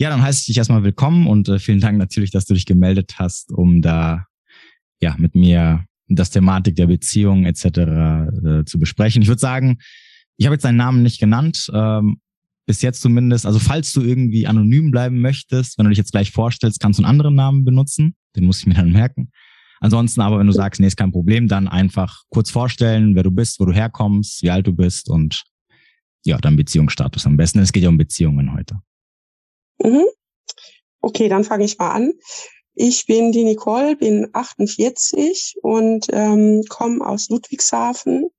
Ja, dann heiße ich dich erstmal willkommen und äh, vielen Dank natürlich, dass du dich gemeldet hast, um da ja mit mir das Thematik der Beziehung etc. Äh, zu besprechen. Ich würde sagen, ich habe jetzt deinen Namen nicht genannt, ähm, bis jetzt zumindest. Also falls du irgendwie anonym bleiben möchtest, wenn du dich jetzt gleich vorstellst, kannst du einen anderen Namen benutzen. Den muss ich mir dann merken. Ansonsten aber, wenn du sagst, nee, ist kein Problem, dann einfach kurz vorstellen, wer du bist, wo du herkommst, wie alt du bist und ja, dein Beziehungsstatus am besten. Es geht ja um Beziehungen heute. Mhm. Okay, dann fange ich mal an. Ich bin die Nicole, bin 48 und ähm, komme aus Ludwigshafen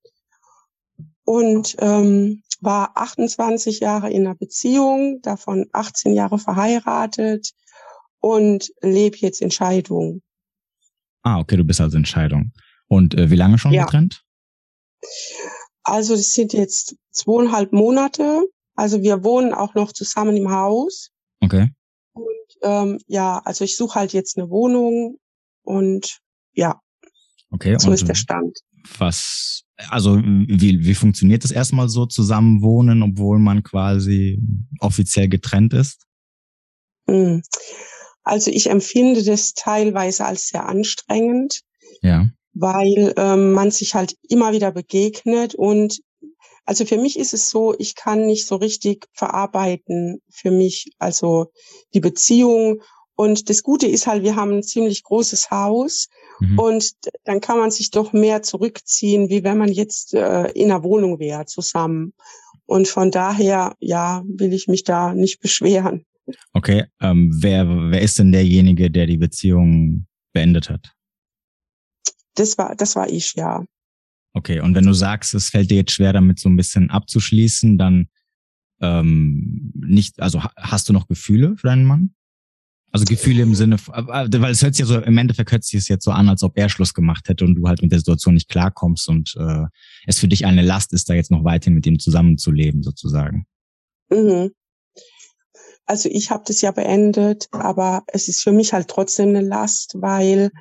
und ähm, war 28 Jahre in einer Beziehung, davon 18 Jahre verheiratet und lebe jetzt in Scheidung. Ah, okay, du bist also in Scheidung. Und äh, wie lange schon ja. getrennt? Also das sind jetzt zweieinhalb Monate. Also wir wohnen auch noch zusammen im Haus. Okay. Und ähm, ja, also ich suche halt jetzt eine Wohnung und ja. Okay. So ist der Stand. Was, also wie, wie funktioniert das erstmal so zusammenwohnen, obwohl man quasi offiziell getrennt ist? Hm. Also ich empfinde das teilweise als sehr anstrengend. Ja. Weil ähm, man sich halt immer wieder begegnet und also für mich ist es so, ich kann nicht so richtig verarbeiten für mich, also die Beziehung. Und das Gute ist halt, wir haben ein ziemlich großes Haus mhm. und dann kann man sich doch mehr zurückziehen, wie wenn man jetzt äh, in einer Wohnung wäre zusammen. Und von daher, ja, will ich mich da nicht beschweren. Okay, ähm, wer, wer ist denn derjenige, der die Beziehung beendet hat? Das war, das war ich, ja. Okay, und wenn du sagst, es fällt dir jetzt schwer, damit so ein bisschen abzuschließen, dann ähm, nicht, also hast du noch Gefühle für deinen Mann? Also Gefühle im Sinne, weil es hört sich ja so, im Endeffekt hört sich es jetzt so an, als ob er Schluss gemacht hätte und du halt mit der Situation nicht klarkommst und äh, es für dich eine Last ist, da jetzt noch weiterhin mit ihm zusammenzuleben, sozusagen. Mhm. Also ich habe das ja beendet, aber es ist für mich halt trotzdem eine Last, weil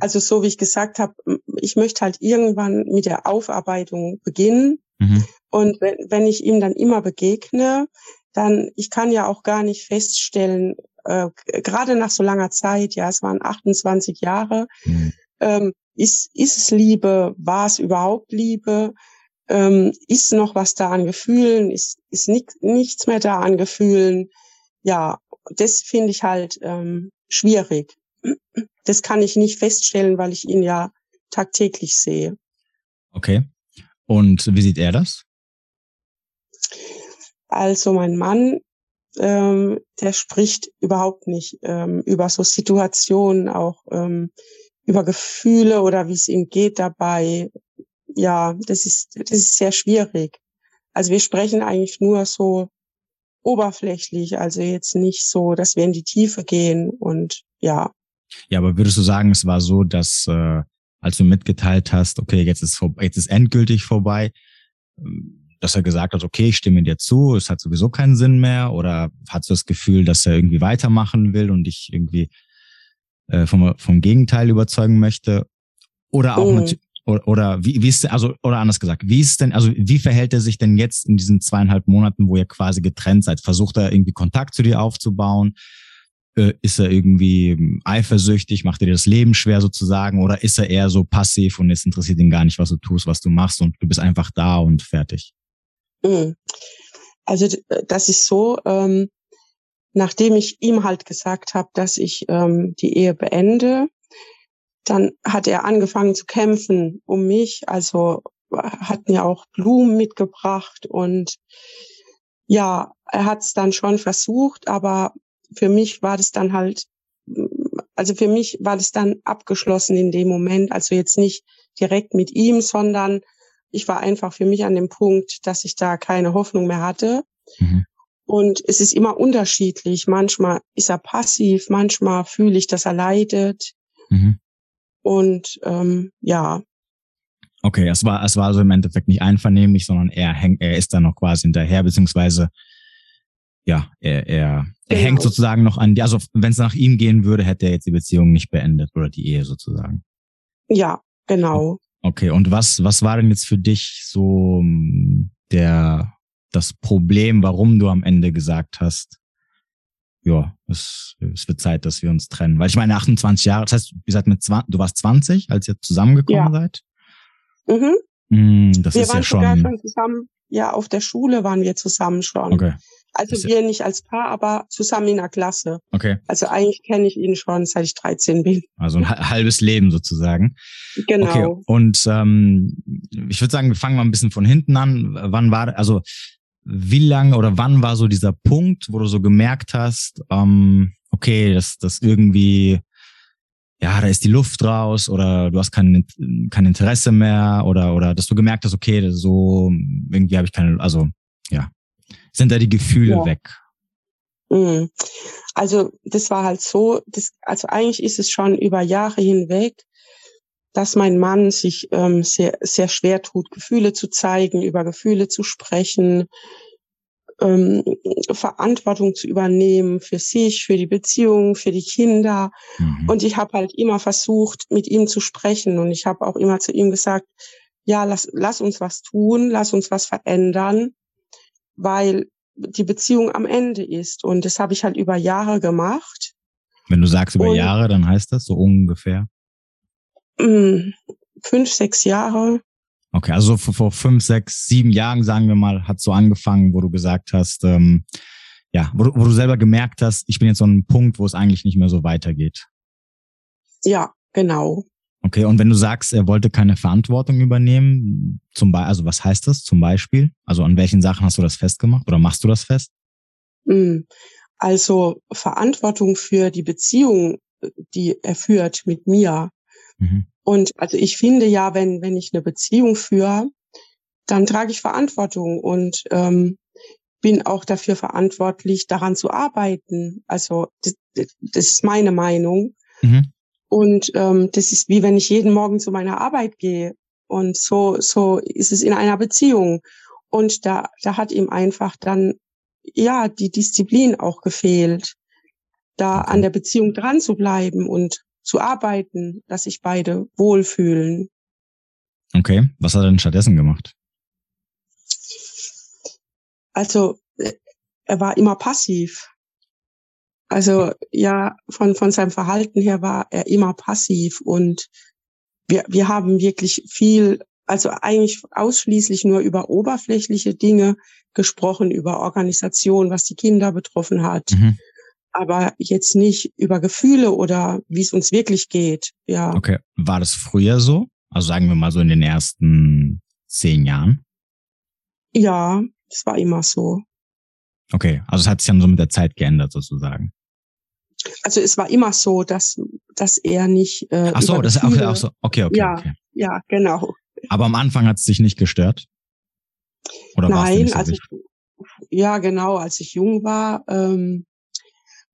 also so wie ich gesagt habe, ich möchte halt irgendwann mit der Aufarbeitung beginnen. Mhm. Und wenn, wenn ich ihm dann immer begegne, dann, ich kann ja auch gar nicht feststellen, äh, gerade nach so langer Zeit, ja, es waren 28 Jahre, mhm. ähm, ist, ist es Liebe, war es überhaupt Liebe, ähm, ist noch was da an Gefühlen, ist, ist nicht, nichts mehr da an Gefühlen. Ja, das finde ich halt ähm, schwierig das kann ich nicht feststellen, weil ich ihn ja tagtäglich sehe. Okay. Und wie sieht er das? Also mein Mann, ähm, der spricht überhaupt nicht ähm, über so Situationen, auch ähm, über Gefühle oder wie es ihm geht dabei. Ja, das ist, das ist sehr schwierig. Also wir sprechen eigentlich nur so oberflächlich, also jetzt nicht so, dass wir in die Tiefe gehen und ja. Ja, aber würdest du sagen, es war so, dass äh, als du mitgeteilt hast, okay, jetzt ist vor, jetzt ist endgültig vorbei, ähm, dass er gesagt hat, okay, ich stimme dir zu, es hat sowieso keinen Sinn mehr, oder hast du das Gefühl, dass er irgendwie weitermachen will und dich irgendwie äh, vom, vom Gegenteil überzeugen möchte? Oder auch mhm. oder, oder wie, wie ist also oder anders gesagt, wie ist denn also wie verhält er sich denn jetzt in diesen zweieinhalb Monaten, wo ihr quasi getrennt seid? Versucht er irgendwie Kontakt zu dir aufzubauen? Äh, ist er irgendwie ähm, eifersüchtig, macht er dir das Leben schwer sozusagen oder ist er eher so passiv und es interessiert ihn gar nicht, was du tust, was du machst und du bist einfach da und fertig? Mhm. Also äh, das ist so, ähm, nachdem ich ihm halt gesagt habe, dass ich ähm, die Ehe beende, dann hat er angefangen zu kämpfen um mich, also hat mir auch Blumen mitgebracht und ja, er hat es dann schon versucht, aber für mich war das dann halt, also für mich war das dann abgeschlossen in dem Moment. Also jetzt nicht direkt mit ihm, sondern ich war einfach für mich an dem Punkt, dass ich da keine Hoffnung mehr hatte. Mhm. Und es ist immer unterschiedlich. Manchmal ist er passiv, manchmal fühle ich, dass er leidet. Mhm. Und ähm, ja. Okay, es war, es war also im Endeffekt nicht einvernehmlich, sondern er hängt, er ist da noch quasi hinterher, beziehungsweise ja, er, er, er hängt genau. sozusagen noch an, also wenn es nach ihm gehen würde, hätte er jetzt die Beziehung nicht beendet oder die Ehe sozusagen. Ja, genau. Okay, und was, was war denn jetzt für dich so hm, der, das Problem, warum du am Ende gesagt hast, ja, es, es wird Zeit, dass wir uns trennen. Weil ich meine, 28 Jahre, das heißt, ihr seid mit 20, du warst 20, als ihr zusammengekommen ja. seid? Mhm. Mm, das wir ist waren ja schon. sogar schon zusammen, ja, auf der Schule waren wir zusammen schon. Okay. Also wir nicht als Paar, aber zusammen in der Klasse. Okay. Also eigentlich kenne ich ihn schon, seit ich 13 bin. Also ein halbes Leben sozusagen. Genau. Okay. Und ähm, ich würde sagen, wir fangen mal ein bisschen von hinten an. Wann war, also wie lange oder wann war so dieser Punkt, wo du so gemerkt hast, ähm, okay, das, das irgendwie, ja, da ist die Luft raus oder du hast kein, kein Interesse mehr oder, oder dass du gemerkt hast, okay, so irgendwie habe ich keine, also ja, sind da die Gefühle ja. weg? Mhm. Also das war halt so, das, also eigentlich ist es schon über Jahre hinweg, dass mein Mann sich ähm, sehr, sehr schwer tut, Gefühle zu zeigen, über Gefühle zu sprechen, ähm, Verantwortung zu übernehmen für sich, für die Beziehung, für die Kinder. Mhm. Und ich habe halt immer versucht, mit ihm zu sprechen. Und ich habe auch immer zu ihm gesagt, ja, lass, lass uns was tun, lass uns was verändern weil die Beziehung am Ende ist. Und das habe ich halt über Jahre gemacht. Wenn du sagst über und, Jahre, dann heißt das so ungefähr? Mh, mm, fünf, sechs Jahre. Okay, also vor, vor fünf, sechs, sieben Jahren, sagen wir mal, hat so angefangen, wo du gesagt hast, ähm, ja, wo, wo du selber gemerkt hast, ich bin jetzt so an einem Punkt, wo es eigentlich nicht mehr so weitergeht. Ja, genau. Okay, und wenn du sagst, er wollte keine Verantwortung übernehmen, zum Beispiel, also was heißt das zum Beispiel? Also an welchen Sachen hast du das festgemacht oder machst du das fest? Hm, also Verantwortung für die Beziehung, die er führt mit mir. Mhm. Und also ich finde ja, wenn, wenn ich eine Beziehung führe, dann trage ich Verantwortung und ähm, bin auch dafür verantwortlich, daran zu arbeiten. Also das, das ist meine Meinung. Mhm. Und ähm, das ist wie wenn ich jeden Morgen zu meiner Arbeit gehe. Und so, so ist es in einer Beziehung. Und da, da hat ihm einfach dann, ja, die Disziplin auch gefehlt, da an der Beziehung dran zu bleiben und zu arbeiten, dass sich beide wohlfühlen. Okay, was hat er denn stattdessen gemacht? Also, äh, er war immer passiv. Also ja, von, von seinem Verhalten her war er immer passiv und wir, wir haben wirklich viel, also eigentlich ausschließlich nur über oberflächliche Dinge gesprochen, über Organisation, was die Kinder betroffen hat. Mhm. Aber jetzt nicht über Gefühle oder wie es uns wirklich geht. Ja. Okay. War das früher so? Also sagen wir mal so in den ersten zehn Jahren? Ja, das war immer so. Okay, also es hat sich dann so mit der Zeit geändert sozusagen. Also es war immer so, dass dass er nicht. Äh, Ach so, das ist auch, auch so. Okay, okay, ja, okay. Ja, genau. Aber am Anfang hat es dich nicht gestört? Oder Nein, so also wichtig? ja, genau. Als ich jung war, ähm,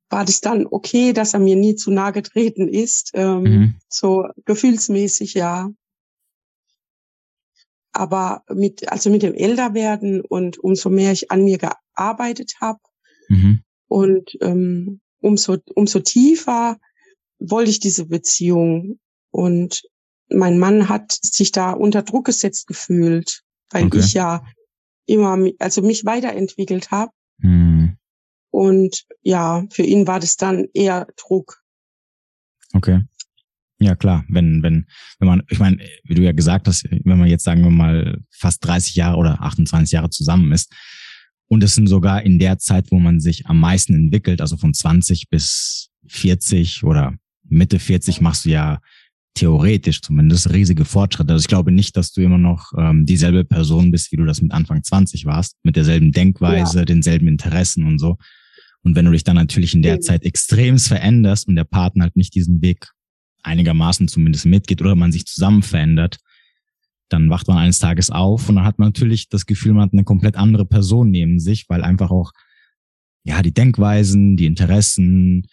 war das dann okay, dass er mir nie zu nahe getreten ist. Ähm, mhm. So gefühlsmäßig, ja. Aber mit, also mit dem Älterwerden und umso mehr ich an mir gearbeitet habe mhm. und ähm, umso, umso tiefer wollte ich diese Beziehung. Und mein Mann hat sich da unter Druck gesetzt gefühlt, weil okay. ich ja immer, also mich weiterentwickelt habe. Mhm. Und ja, für ihn war das dann eher Druck. Okay. Ja, klar. Wenn, wenn, wenn man, ich meine, wie du ja gesagt hast, wenn man jetzt sagen wir mal fast 30 Jahre oder 28 Jahre zusammen ist, und es sind sogar in der Zeit, wo man sich am meisten entwickelt, also von 20 bis 40 oder Mitte 40 machst du ja theoretisch zumindest riesige Fortschritte. Also ich glaube nicht, dass du immer noch ähm, dieselbe Person bist, wie du das mit Anfang 20 warst, mit derselben Denkweise, ja. denselben Interessen und so. Und wenn du dich dann natürlich in der mhm. Zeit extremst veränderst und der Partner halt nicht diesen Weg einigermaßen zumindest mitgeht oder man sich zusammen verändert, dann wacht man eines Tages auf und dann hat man natürlich das Gefühl, man hat eine komplett andere Person neben sich, weil einfach auch, ja, die Denkweisen, die Interessen,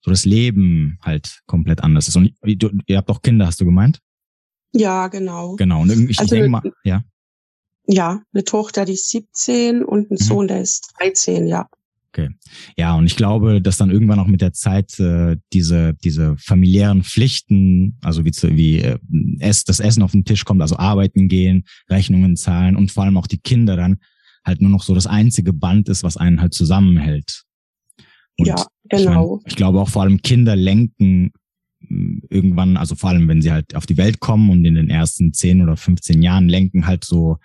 so das Leben halt komplett anders ist. Und du, ihr habt auch Kinder, hast du gemeint? Ja, genau. Genau. Und irgendwie, ich also, denke mal, ja. Ja, eine Tochter, die ist 17 und ein mhm. Sohn, der ist 13, ja. Okay. Ja, und ich glaube, dass dann irgendwann auch mit der Zeit äh, diese diese familiären Pflichten, also wie zu, wie äh, es, das Essen auf den Tisch kommt, also arbeiten gehen, Rechnungen zahlen und vor allem auch die Kinder dann halt nur noch so das einzige Band ist, was einen halt zusammenhält. Und ja, Genau. Ich, mein, ich glaube auch vor allem Kinder lenken hm, irgendwann, also vor allem wenn sie halt auf die Welt kommen und in den ersten 10 oder 15 Jahren lenken halt so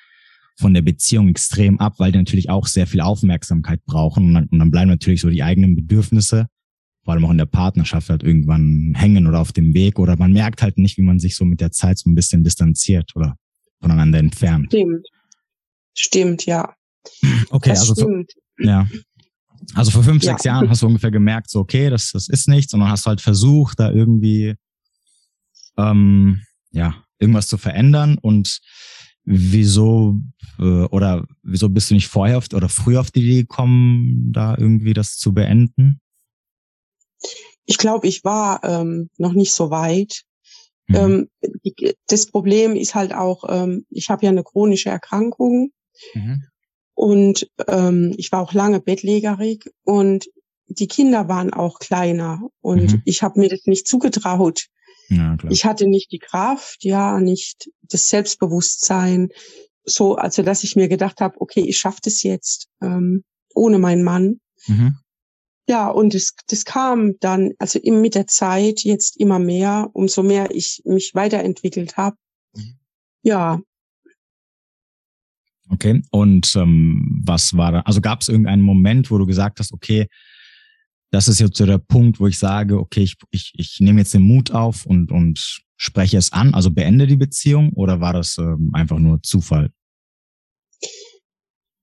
von der Beziehung extrem ab, weil die natürlich auch sehr viel Aufmerksamkeit brauchen und dann, und dann bleiben natürlich so die eigenen Bedürfnisse, vor allem auch in der Partnerschaft halt irgendwann hängen oder auf dem Weg oder man merkt halt nicht, wie man sich so mit der Zeit so ein bisschen distanziert oder voneinander entfernt. Stimmt. Stimmt, ja. Okay, das also stimmt. So, ja. Also vor fünf, ja. sechs Jahren hast du ungefähr gemerkt, so okay, das, das ist nichts, und dann hast du halt versucht, da irgendwie ähm, ja irgendwas zu verändern und wieso äh, oder wieso bist du nicht vorher auf, oder früher auf die Idee gekommen, da irgendwie das zu beenden? Ich glaube, ich war ähm, noch nicht so weit. Mhm. Ähm, das Problem ist halt auch, ähm, ich habe ja eine chronische Erkrankung mhm. und ähm, ich war auch lange bettlägerig und die Kinder waren auch kleiner und mhm. ich habe mir das nicht zugetraut. Ja. Ich hatte nicht die Kraft, ja, nicht das Selbstbewusstsein, so, also dass ich mir gedacht habe, okay, ich schaffe das jetzt ähm, ohne meinen Mann. Mhm. Ja, und das, das kam dann, also mit der Zeit jetzt immer mehr, umso mehr ich mich weiterentwickelt habe. Mhm. Ja. Okay, und ähm, was war da? Also gab es irgendeinen Moment, wo du gesagt hast, okay, das ist jetzt so der Punkt, wo ich sage, okay, ich, ich, ich nehme jetzt den Mut auf und, und spreche es an, also beende die Beziehung oder war das ähm, einfach nur Zufall?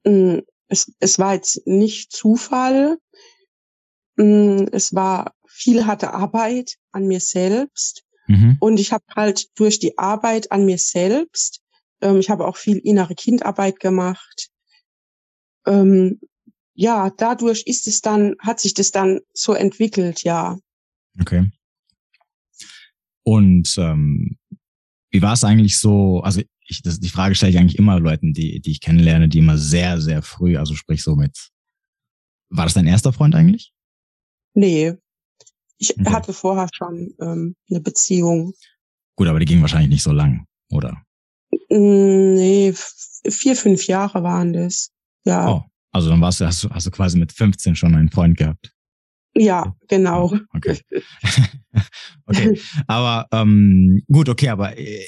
Mm, es, es war jetzt nicht Zufall. Mm, es war viel harte Arbeit an mir selbst. Mhm. Und ich habe halt durch die Arbeit an mir selbst, ähm, ich habe auch viel innere Kindarbeit gemacht. Ähm, ja, dadurch ist es dann, hat sich das dann so entwickelt, ja. Okay. Und ähm, wie war es eigentlich so? Also ich, das, die Frage stelle ich eigentlich immer Leuten, die, die ich kennenlerne, die immer sehr, sehr früh, also sprich so mit. War das dein erster Freund eigentlich? Nee. Ich okay. hatte vorher schon ähm, eine Beziehung. Gut, aber die ging wahrscheinlich nicht so lang, oder? Nee, vier, fünf Jahre waren das. Ja. Oh, also dann warst du, hast du, hast du quasi mit 15 schon einen Freund gehabt. Ja, genau. Okay. okay. Aber ähm, gut, okay, aber äh,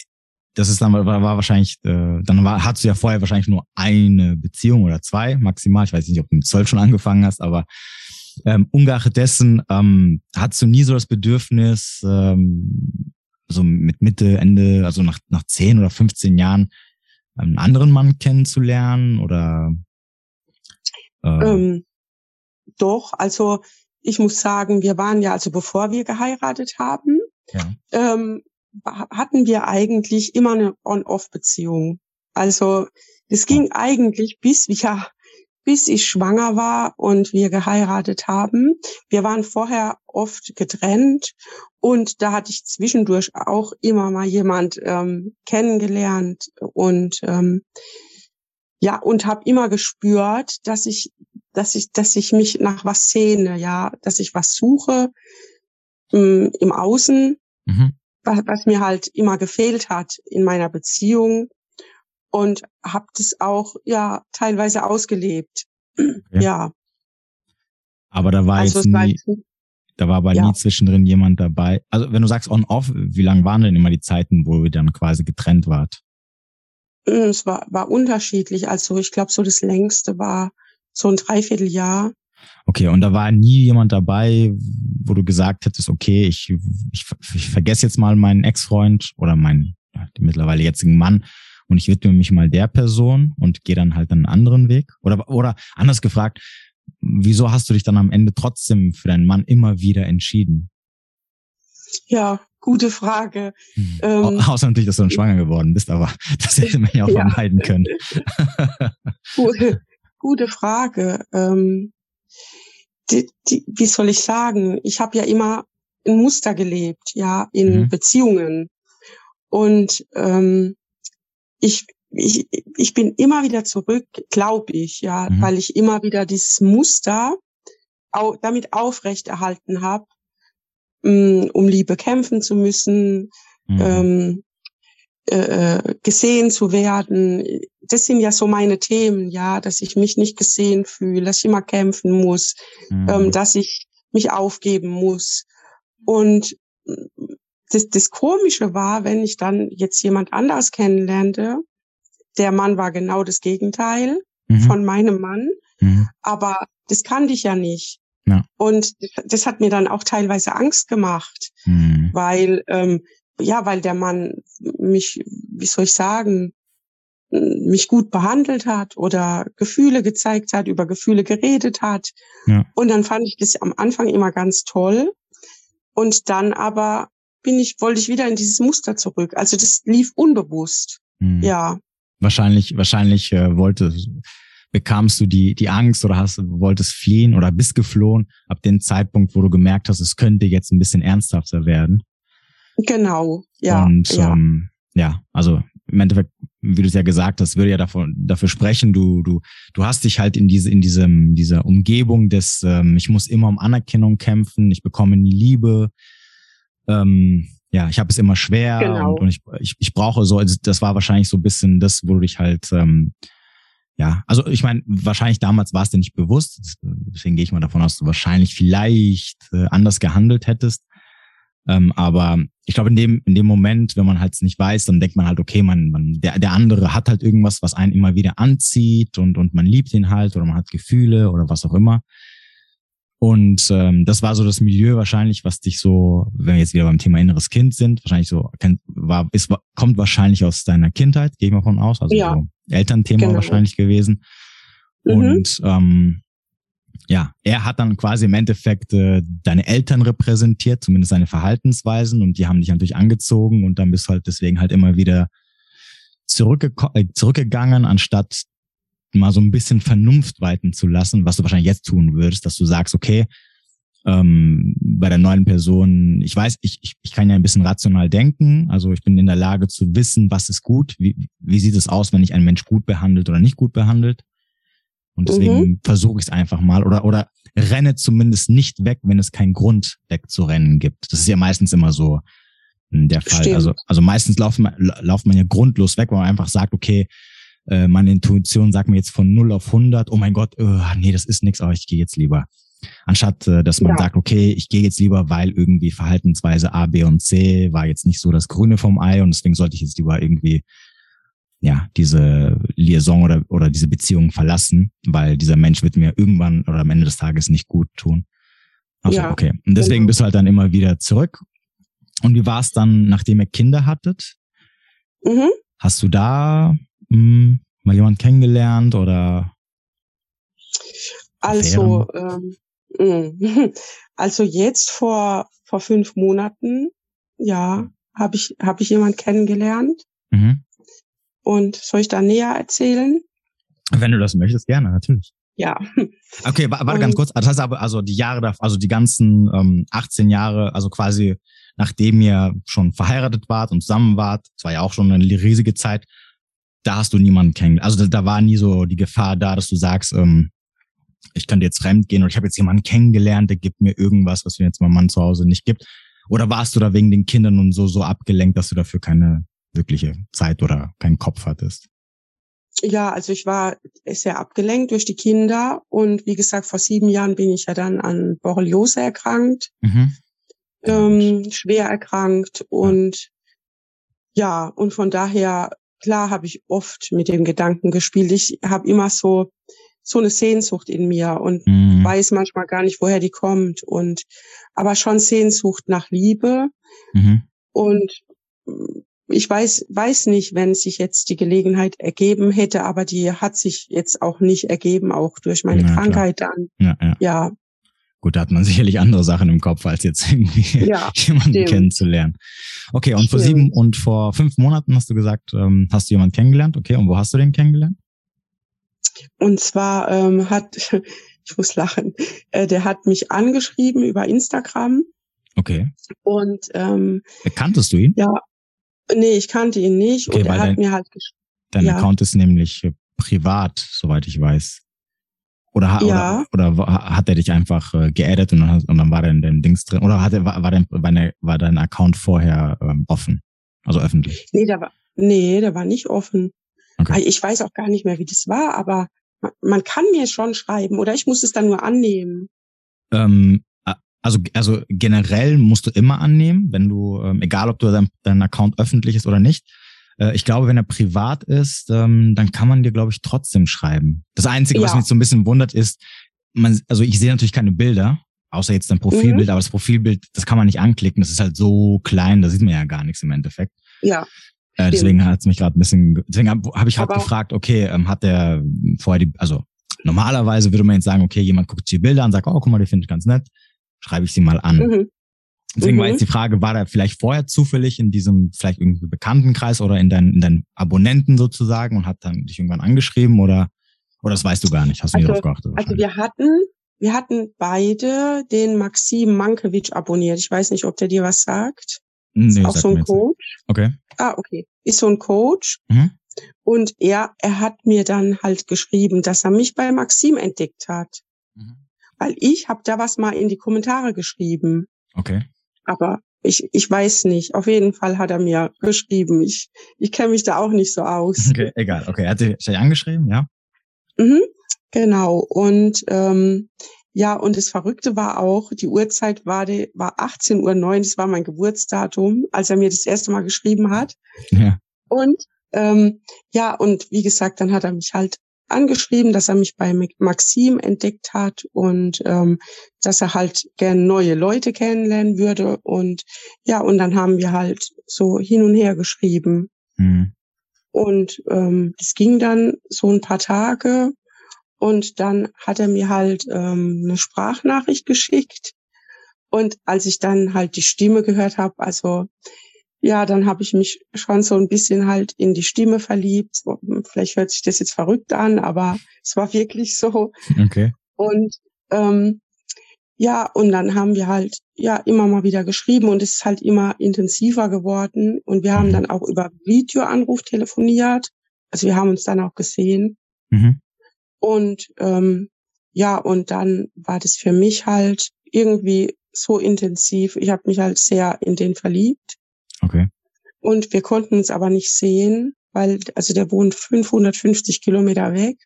das ist dann war, war wahrscheinlich, äh, dann war, hattest du ja vorher wahrscheinlich nur eine Beziehung oder zwei maximal. Ich weiß nicht, ob du mit zwölf schon angefangen hast, aber ähm, ungeachtet dessen, ähm, hattest du nie so das Bedürfnis, ähm, so mit Mitte, Ende, also nach, nach 10 oder 15 Jahren einen anderen Mann kennenzulernen oder? Äh, ähm, doch, also ich muss sagen, wir waren ja, also bevor wir geheiratet haben, ja. ähm, hatten wir eigentlich immer eine On-Off-Beziehung. Also es ging eigentlich bis wir bis ich schwanger war und wir geheiratet haben. Wir waren vorher oft getrennt und da hatte ich zwischendurch auch immer mal jemand ähm, kennengelernt und ähm, ja und habe immer gespürt, dass ich dass ich dass ich mich nach was sehne, ja, dass ich was suche ähm, im Außen, mhm. was, was mir halt immer gefehlt hat in meiner Beziehung und habe das auch ja teilweise ausgelebt. Okay. Ja. Aber da war also jetzt nie, da war aber ja. nie zwischendrin jemand dabei. Also wenn du sagst on-off, wie lang waren denn immer die Zeiten, wo ihr dann quasi getrennt wart? Hm, es war, war unterschiedlich. Also ich glaube, so das längste war so ein Dreivierteljahr. Okay, und da war nie jemand dabei, wo du gesagt hättest, okay, ich, ich, ich vergesse jetzt mal meinen Ex-Freund oder meinen mittlerweile jetzigen Mann und ich widme mich mal der Person und gehe dann halt einen anderen Weg? Oder, oder anders gefragt, wieso hast du dich dann am Ende trotzdem für deinen Mann immer wieder entschieden? Ja, gute Frage. Hm. Ähm, Außer natürlich, dass du dann schwanger geworden bist, aber das hätte man ja auch ja. vermeiden können. gute, gute Frage. Ähm, die, die, wie soll ich sagen? Ich habe ja immer ein Muster gelebt, ja, in mhm. Beziehungen. Und ähm, ich, ich, ich bin immer wieder zurück, glaube ich, ja, mhm. weil ich immer wieder dieses Muster au damit aufrechterhalten habe, mm, um Liebe kämpfen zu müssen, mhm. ähm, äh, äh, gesehen zu werden. Das sind ja so meine Themen, ja, dass ich mich nicht gesehen fühle, dass ich immer kämpfen muss, ähm, mhm. ähm, dass ich mich aufgeben muss. Und das, das Komische war, wenn ich dann jetzt jemand anders kennenlernte, der Mann war genau das Gegenteil mhm. von meinem Mann, mhm. aber das kannte ich ja nicht. Ja. Und das hat mir dann auch teilweise Angst gemacht, mhm. weil ähm, ja, weil der Mann mich, wie soll ich sagen, mich gut behandelt hat oder Gefühle gezeigt hat, über Gefühle geredet hat. Ja. Und dann fand ich das am Anfang immer ganz toll. Und dann aber bin ich, wollte ich wieder in dieses Muster zurück. Also das lief unbewusst. Mhm. Ja. Wahrscheinlich, wahrscheinlich äh, wollte, bekamst du die, die Angst oder hast, wolltest fliehen oder bist geflohen ab dem Zeitpunkt, wo du gemerkt hast, es könnte jetzt ein bisschen ernsthafter werden. Genau, ja. Und ja, ähm, ja also im Endeffekt, wie du es ja gesagt hast, würde ja davon, dafür sprechen, du, du, du hast dich halt in diese, in diesem, dieser Umgebung des, ähm, ich muss immer um Anerkennung kämpfen, ich bekomme nie Liebe, ähm, ja, ich habe es immer schwer genau. und, und ich, ich, ich brauche so, also das war wahrscheinlich so ein bisschen das, wo du dich halt, ähm, ja, also ich meine, wahrscheinlich damals war es dir nicht bewusst, deswegen gehe ich mal davon aus, du wahrscheinlich vielleicht äh, anders gehandelt hättest. Ähm, aber ich glaube, in dem, in dem Moment, wenn man halt nicht weiß, dann denkt man halt, okay, man, man, der, der andere hat halt irgendwas, was einen immer wieder anzieht und, und man liebt ihn halt oder man hat Gefühle oder was auch immer. Und ähm, das war so das Milieu wahrscheinlich, was dich so, wenn wir jetzt wieder beim Thema inneres Kind sind, wahrscheinlich so war, ist, kommt wahrscheinlich aus deiner Kindheit, gehe ich mal von aus, also ja. so Elternthema genau. wahrscheinlich gewesen. Mhm. Und ähm, ja, er hat dann quasi im Endeffekt äh, deine Eltern repräsentiert, zumindest seine Verhaltensweisen, und die haben dich natürlich angezogen und dann bist du halt deswegen halt immer wieder zurückge äh, zurückgegangen, anstatt mal so ein bisschen Vernunft walten zu lassen, was du wahrscheinlich jetzt tun würdest, dass du sagst, okay, ähm, bei der neuen Person, ich weiß, ich, ich, ich kann ja ein bisschen rational denken, also ich bin in der Lage zu wissen, was ist gut, wie, wie sieht es aus, wenn ich einen Mensch gut behandelt oder nicht gut behandelt. Und deswegen mhm. versuche ich es einfach mal oder, oder renne zumindest nicht weg, wenn es keinen Grund wegzurennen gibt. Das ist ja meistens immer so hm, der Fall. Stimmt. Also, also meistens lauft man, lauft man ja grundlos weg, weil man einfach sagt, okay, äh, meine Intuition sagt mir jetzt von 0 auf 100, oh mein Gott, oh, nee, das ist nichts, aber ich gehe jetzt lieber. Anstatt, äh, dass man ja. sagt, okay, ich gehe jetzt lieber, weil irgendwie Verhaltensweise A, B und C war jetzt nicht so das Grüne vom Ei und deswegen sollte ich jetzt lieber irgendwie ja, diese Liaison oder, oder diese Beziehung verlassen, weil dieser Mensch wird mir irgendwann oder am Ende des Tages nicht gut tun. Also, ja, okay. Und deswegen genau. bist du halt dann immer wieder zurück. Und wie war es dann, nachdem ihr Kinder hattet? Mhm. Hast du da hm, mal jemand kennengelernt oder? Also, ähm, hm. also jetzt vor vor fünf Monaten, ja, habe ich habe ich jemand kennengelernt. Mhm. Und soll ich da näher erzählen? Wenn du das möchtest, gerne, natürlich. Ja. Okay, warte ganz kurz. Das heißt aber, also die Jahre, also die ganzen ähm, 18 Jahre, also quasi nachdem ihr schon verheiratet wart und zusammen wart, das war ja auch schon eine riesige Zeit, da hast du niemanden kennengelernt. Also da, da war nie so die Gefahr da, dass du sagst, ähm, ich könnte jetzt fremd gehen oder ich habe jetzt jemanden kennengelernt, der gibt mir irgendwas, was mir jetzt mein Mann zu Hause nicht gibt. Oder warst du da wegen den Kindern und so so abgelenkt, dass du dafür keine wirkliche Zeit oder keinen Kopf hattest? Ja, also ich war sehr abgelenkt durch die Kinder und wie gesagt, vor sieben Jahren bin ich ja dann an Borreliose erkrankt, mhm. ähm, schwer erkrankt und ja. ja, und von daher, klar habe ich oft mit dem Gedanken gespielt. Ich habe immer so so eine Sehnsucht in mir und mhm. weiß manchmal gar nicht, woher die kommt und aber schon Sehnsucht nach Liebe mhm. und ich weiß, weiß nicht, wenn sich jetzt die Gelegenheit ergeben hätte, aber die hat sich jetzt auch nicht ergeben, auch durch meine ja, Krankheit klar. dann. Ja, ja. ja. Gut, da hat man sicherlich andere Sachen im Kopf, als jetzt irgendwie ja, jemanden stimmt. kennenzulernen. Okay, und stimmt. vor sieben und vor fünf Monaten hast du gesagt, ähm, hast du jemanden kennengelernt? Okay, und wo hast du den kennengelernt? Und zwar ähm, hat, ich muss lachen, äh, der hat mich angeschrieben über Instagram. Okay. Und ähm, kanntest du ihn? Ja, Nee, ich kannte ihn nicht okay, und er hat dein, mir halt geschrieben. Dein ja. Account ist nämlich äh, privat, soweit ich weiß. Oder, ja. oder, oder hat er dich einfach äh, geaddet und dann, und dann war dein, dein Dings drin? Oder hat er, war, war, dein, war, dein, war dein Account vorher ähm, offen? Also öffentlich? Nee, der war, nee, der war nicht offen. Okay. Ich weiß auch gar nicht mehr, wie das war, aber man, man kann mir schon schreiben oder ich muss es dann nur annehmen. Ähm, Also, also generell musst du immer annehmen, wenn du, ähm, egal ob du dein, dein Account öffentlich ist oder nicht. Äh, ich glaube, wenn er privat ist, ähm, dann kann man dir, glaube ich, trotzdem schreiben. Das Einzige, ja. was mich so ein bisschen wundert, ist, man, also ich sehe natürlich keine Bilder, außer jetzt dein Profilbild, mhm. aber das Profilbild, das kann man nicht anklicken, das ist halt so klein, da sieht man ja gar nichts im Endeffekt. Ja. Äh, deswegen hat es mich gerade ein bisschen, deswegen habe hab ich gerade gefragt, okay, ähm, hat der vorher die, also normalerweise würde man jetzt sagen, okay, jemand guckt sich die Bilder an, sagt, oh, guck mal, die finde ich ganz nett, schreibe ich sie mal an. Mhm. Deswegen mhm. war jetzt die Frage, war der vielleicht vorher zufällig in diesem vielleicht irgendwie Bekanntenkreis oder in deinen, in deinen Abonnenten sozusagen und hat dann dich irgendwann angeschrieben oder, oder das weißt du gar nicht, hast du also, nicht drauf geachtet? Also wir hatten, wir hatten beide den Maxim Mankiewicz abonniert. Ich weiß nicht, ob der dir was sagt. Nee, ist auch so ein Coach. Okay. Ah, okay. Ist so ein Coach. Mhm. Und er, er hat mir dann halt geschrieben, dass er mich bei Maxim entdeckt hat. Mhm. Weil ich habe da was mal in die Kommentare geschrieben. Okay. Aber ich, ich weiß nicht. Auf jeden Fall hat er mir geschrieben. Ich, ich kenne mich da auch nicht so aus. Okay, egal. Okay, er hat dich angeschrieben, ja? Mhm, genau. Und ähm, ja, und das Verrückte war auch, die Uhrzeit war, die, war 18.09 Uhr, das war mein Geburtsdatum, als er mir das erste Mal geschrieben hat. Ja. Und ähm, ja, und wie gesagt, dann hat er mich halt angeschrieben, dass er mich bei Maxim entdeckt hat und ähm, dass er halt gern neue Leute kennenlernen würde. Und ja, und dann haben wir halt so hin und her geschrieben. Mhm. Und ähm, das ging dann so ein paar Tage und dann hat er mir halt ähm, eine Sprachnachricht geschickt. Und als ich dann halt die Stimme gehört habe, also ja, dann habe ich mich schon so ein bisschen halt in die Stimme verliebt. Vielleicht hört sich das jetzt verrückt an, aber es war wirklich so. Okay. Und ähm, ja, und dann haben wir halt ja immer mal wieder geschrieben und es ist halt immer intensiver geworden. Und wir haben mhm. dann auch über Videoanruf telefoniert. Also wir haben uns dann auch gesehen. Mhm. Und ähm, ja, und dann war das für mich halt irgendwie so intensiv. Ich habe mich halt sehr in den verliebt. Okay. Und wir konnten uns aber nicht sehen, weil, also der wohnt 550 Kilometer weg.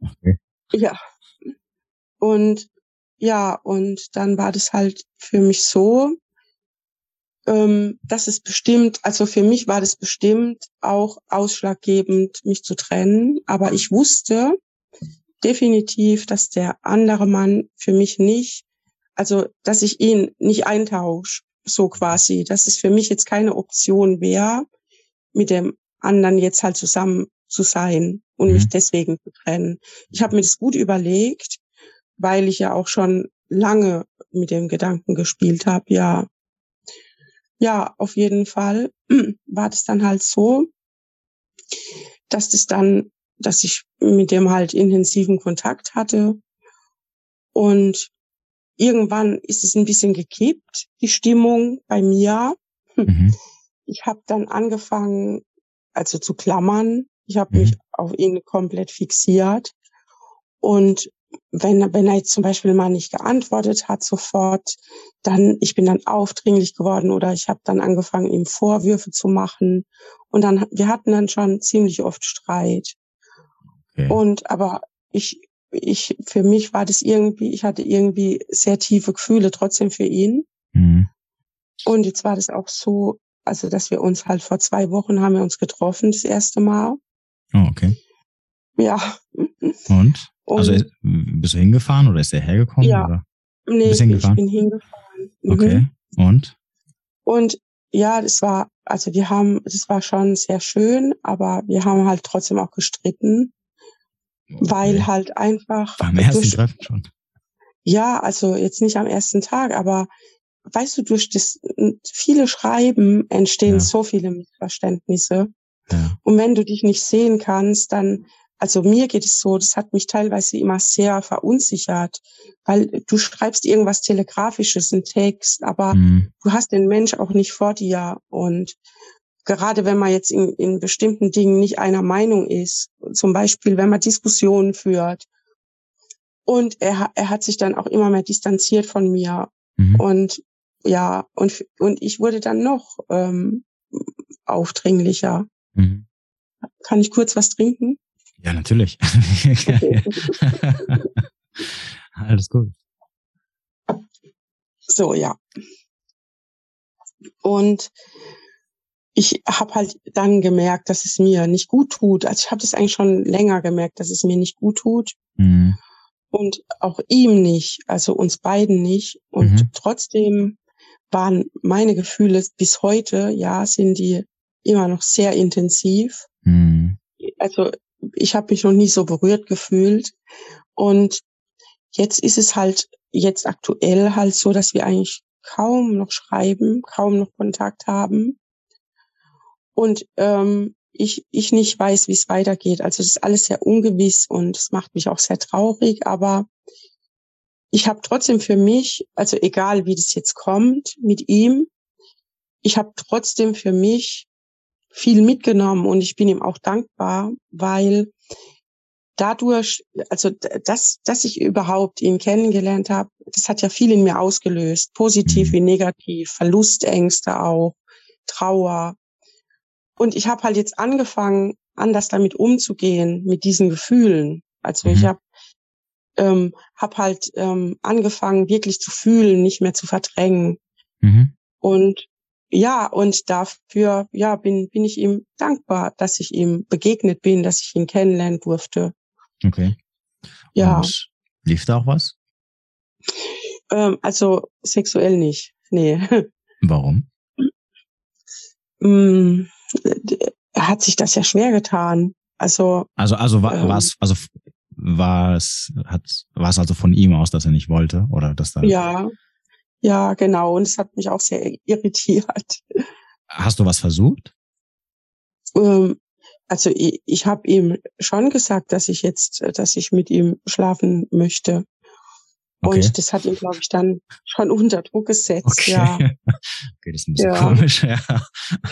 Okay. Ja. Und ja, und dann war das halt für mich so, ähm, dass es bestimmt, also für mich war das bestimmt auch ausschlaggebend, mich zu trennen. Aber ich wusste definitiv, dass der andere Mann für mich nicht, also dass ich ihn nicht eintausche so quasi, dass es für mich jetzt keine Option wäre, mit dem anderen jetzt halt zusammen zu sein und mhm. mich deswegen zu trennen. Ich habe mir das gut überlegt, weil ich ja auch schon lange mit dem Gedanken gespielt habe, ja. Ja, auf jeden Fall war das dann halt so, dass das dann, dass ich mit dem halt intensiven Kontakt hatte und irgendwann ist es ein bisschen gekippt, die Stimmung bei mir. Hm. Mhm. Ich habe dann angefangen, also zu klammern. Ich habe mhm. mich auf ihn komplett fixiert. Und wenn, wenn er jetzt zum Beispiel mal nicht geantwortet hat sofort, dann, ich bin dann aufdringlich geworden oder ich habe dann angefangen, ihm Vorwürfe zu machen. Und dann, wir hatten dann schon ziemlich oft Streit. Okay. Und aber ich, ich, für mich war das irgendwie, ich hatte irgendwie sehr tiefe Gefühle trotzdem für ihn. Mhm. Und jetzt war das auch so, also, dass wir uns halt vor zwei Wochen haben wir uns getroffen, das erste Mal. Oh, okay. Ja. Und? also, bist du hingefahren oder ist er hergekommen? Ja. Oder? Nee, ich bin hingefahren. Mhm. Okay. Und? Und ja, das war, also wir haben, das war schon sehr schön, aber wir haben halt trotzdem auch gestritten. Weil halt einfach. Beim ersten durch, Treffen schon. Ja, also jetzt nicht am ersten Tag, aber weißt du, durch das viele Schreiben entstehen ja. so viele Missverständnisse. Ja. Und wenn du dich nicht sehen kannst, dann, also mir geht es so, das hat mich teilweise immer sehr verunsichert, weil du schreibst irgendwas Telegrafisches, einen Text, aber mhm. du hast den Mensch auch nicht vor dir und gerade wenn man jetzt in, in bestimmten Dingen nicht einer Meinung ist, zum Beispiel wenn man Diskussionen führt. Und er, er hat sich dann auch immer mehr distanziert von mir. Mhm. Und ja, und, und ich wurde dann noch ähm, aufdringlicher. Mhm. Kann ich kurz was trinken? Ja, natürlich. Alles gut. So, ja. Und ich habe halt dann gemerkt, dass es mir nicht gut tut. Also ich habe das eigentlich schon länger gemerkt, dass es mir nicht gut tut. Mhm. Und auch ihm nicht, also uns beiden nicht. Und mhm. trotzdem waren meine Gefühle bis heute, ja, sind die immer noch sehr intensiv. Mhm. Also ich habe mich noch nie so berührt gefühlt. Und jetzt ist es halt jetzt aktuell halt so, dass wir eigentlich kaum noch schreiben, kaum noch Kontakt haben. Und ähm, ich, ich nicht weiß, wie es weitergeht. Also das ist alles sehr ungewiss und es macht mich auch sehr traurig, aber ich habe trotzdem für mich, also egal wie das jetzt kommt mit ihm, ich habe trotzdem für mich viel mitgenommen und ich bin ihm auch dankbar, weil dadurch, also das, dass ich überhaupt ihn kennengelernt habe, das hat ja viel in mir ausgelöst, positiv mhm. wie negativ, Verlustängste auch, Trauer. Und ich habe halt jetzt angefangen, anders damit umzugehen, mit diesen Gefühlen. Also mhm. ich habe ähm, hab halt ähm, angefangen, wirklich zu fühlen, nicht mehr zu verdrängen. Mhm. Und ja, und dafür, ja, bin, bin ich ihm dankbar, dass ich ihm begegnet bin, dass ich ihn kennenlernen durfte. Okay. Ja. Und lief da auch was? Ähm, also sexuell nicht. Nee. Warum? Mm, hat sich das ja schwer getan. Also. Also, also war ähm, es, also war es, hat, war es also von ihm aus, dass er nicht wollte? Oder dass da. Ja, ja, genau. Und es hat mich auch sehr irritiert. Hast du was versucht? Ähm, also ich, ich habe ihm schon gesagt, dass ich jetzt, dass ich mit ihm schlafen möchte. Okay. Und das hat ihn, glaube ich, dann schon unter Druck gesetzt. Okay. Ja. okay, das ist ein bisschen ja. komisch, ja.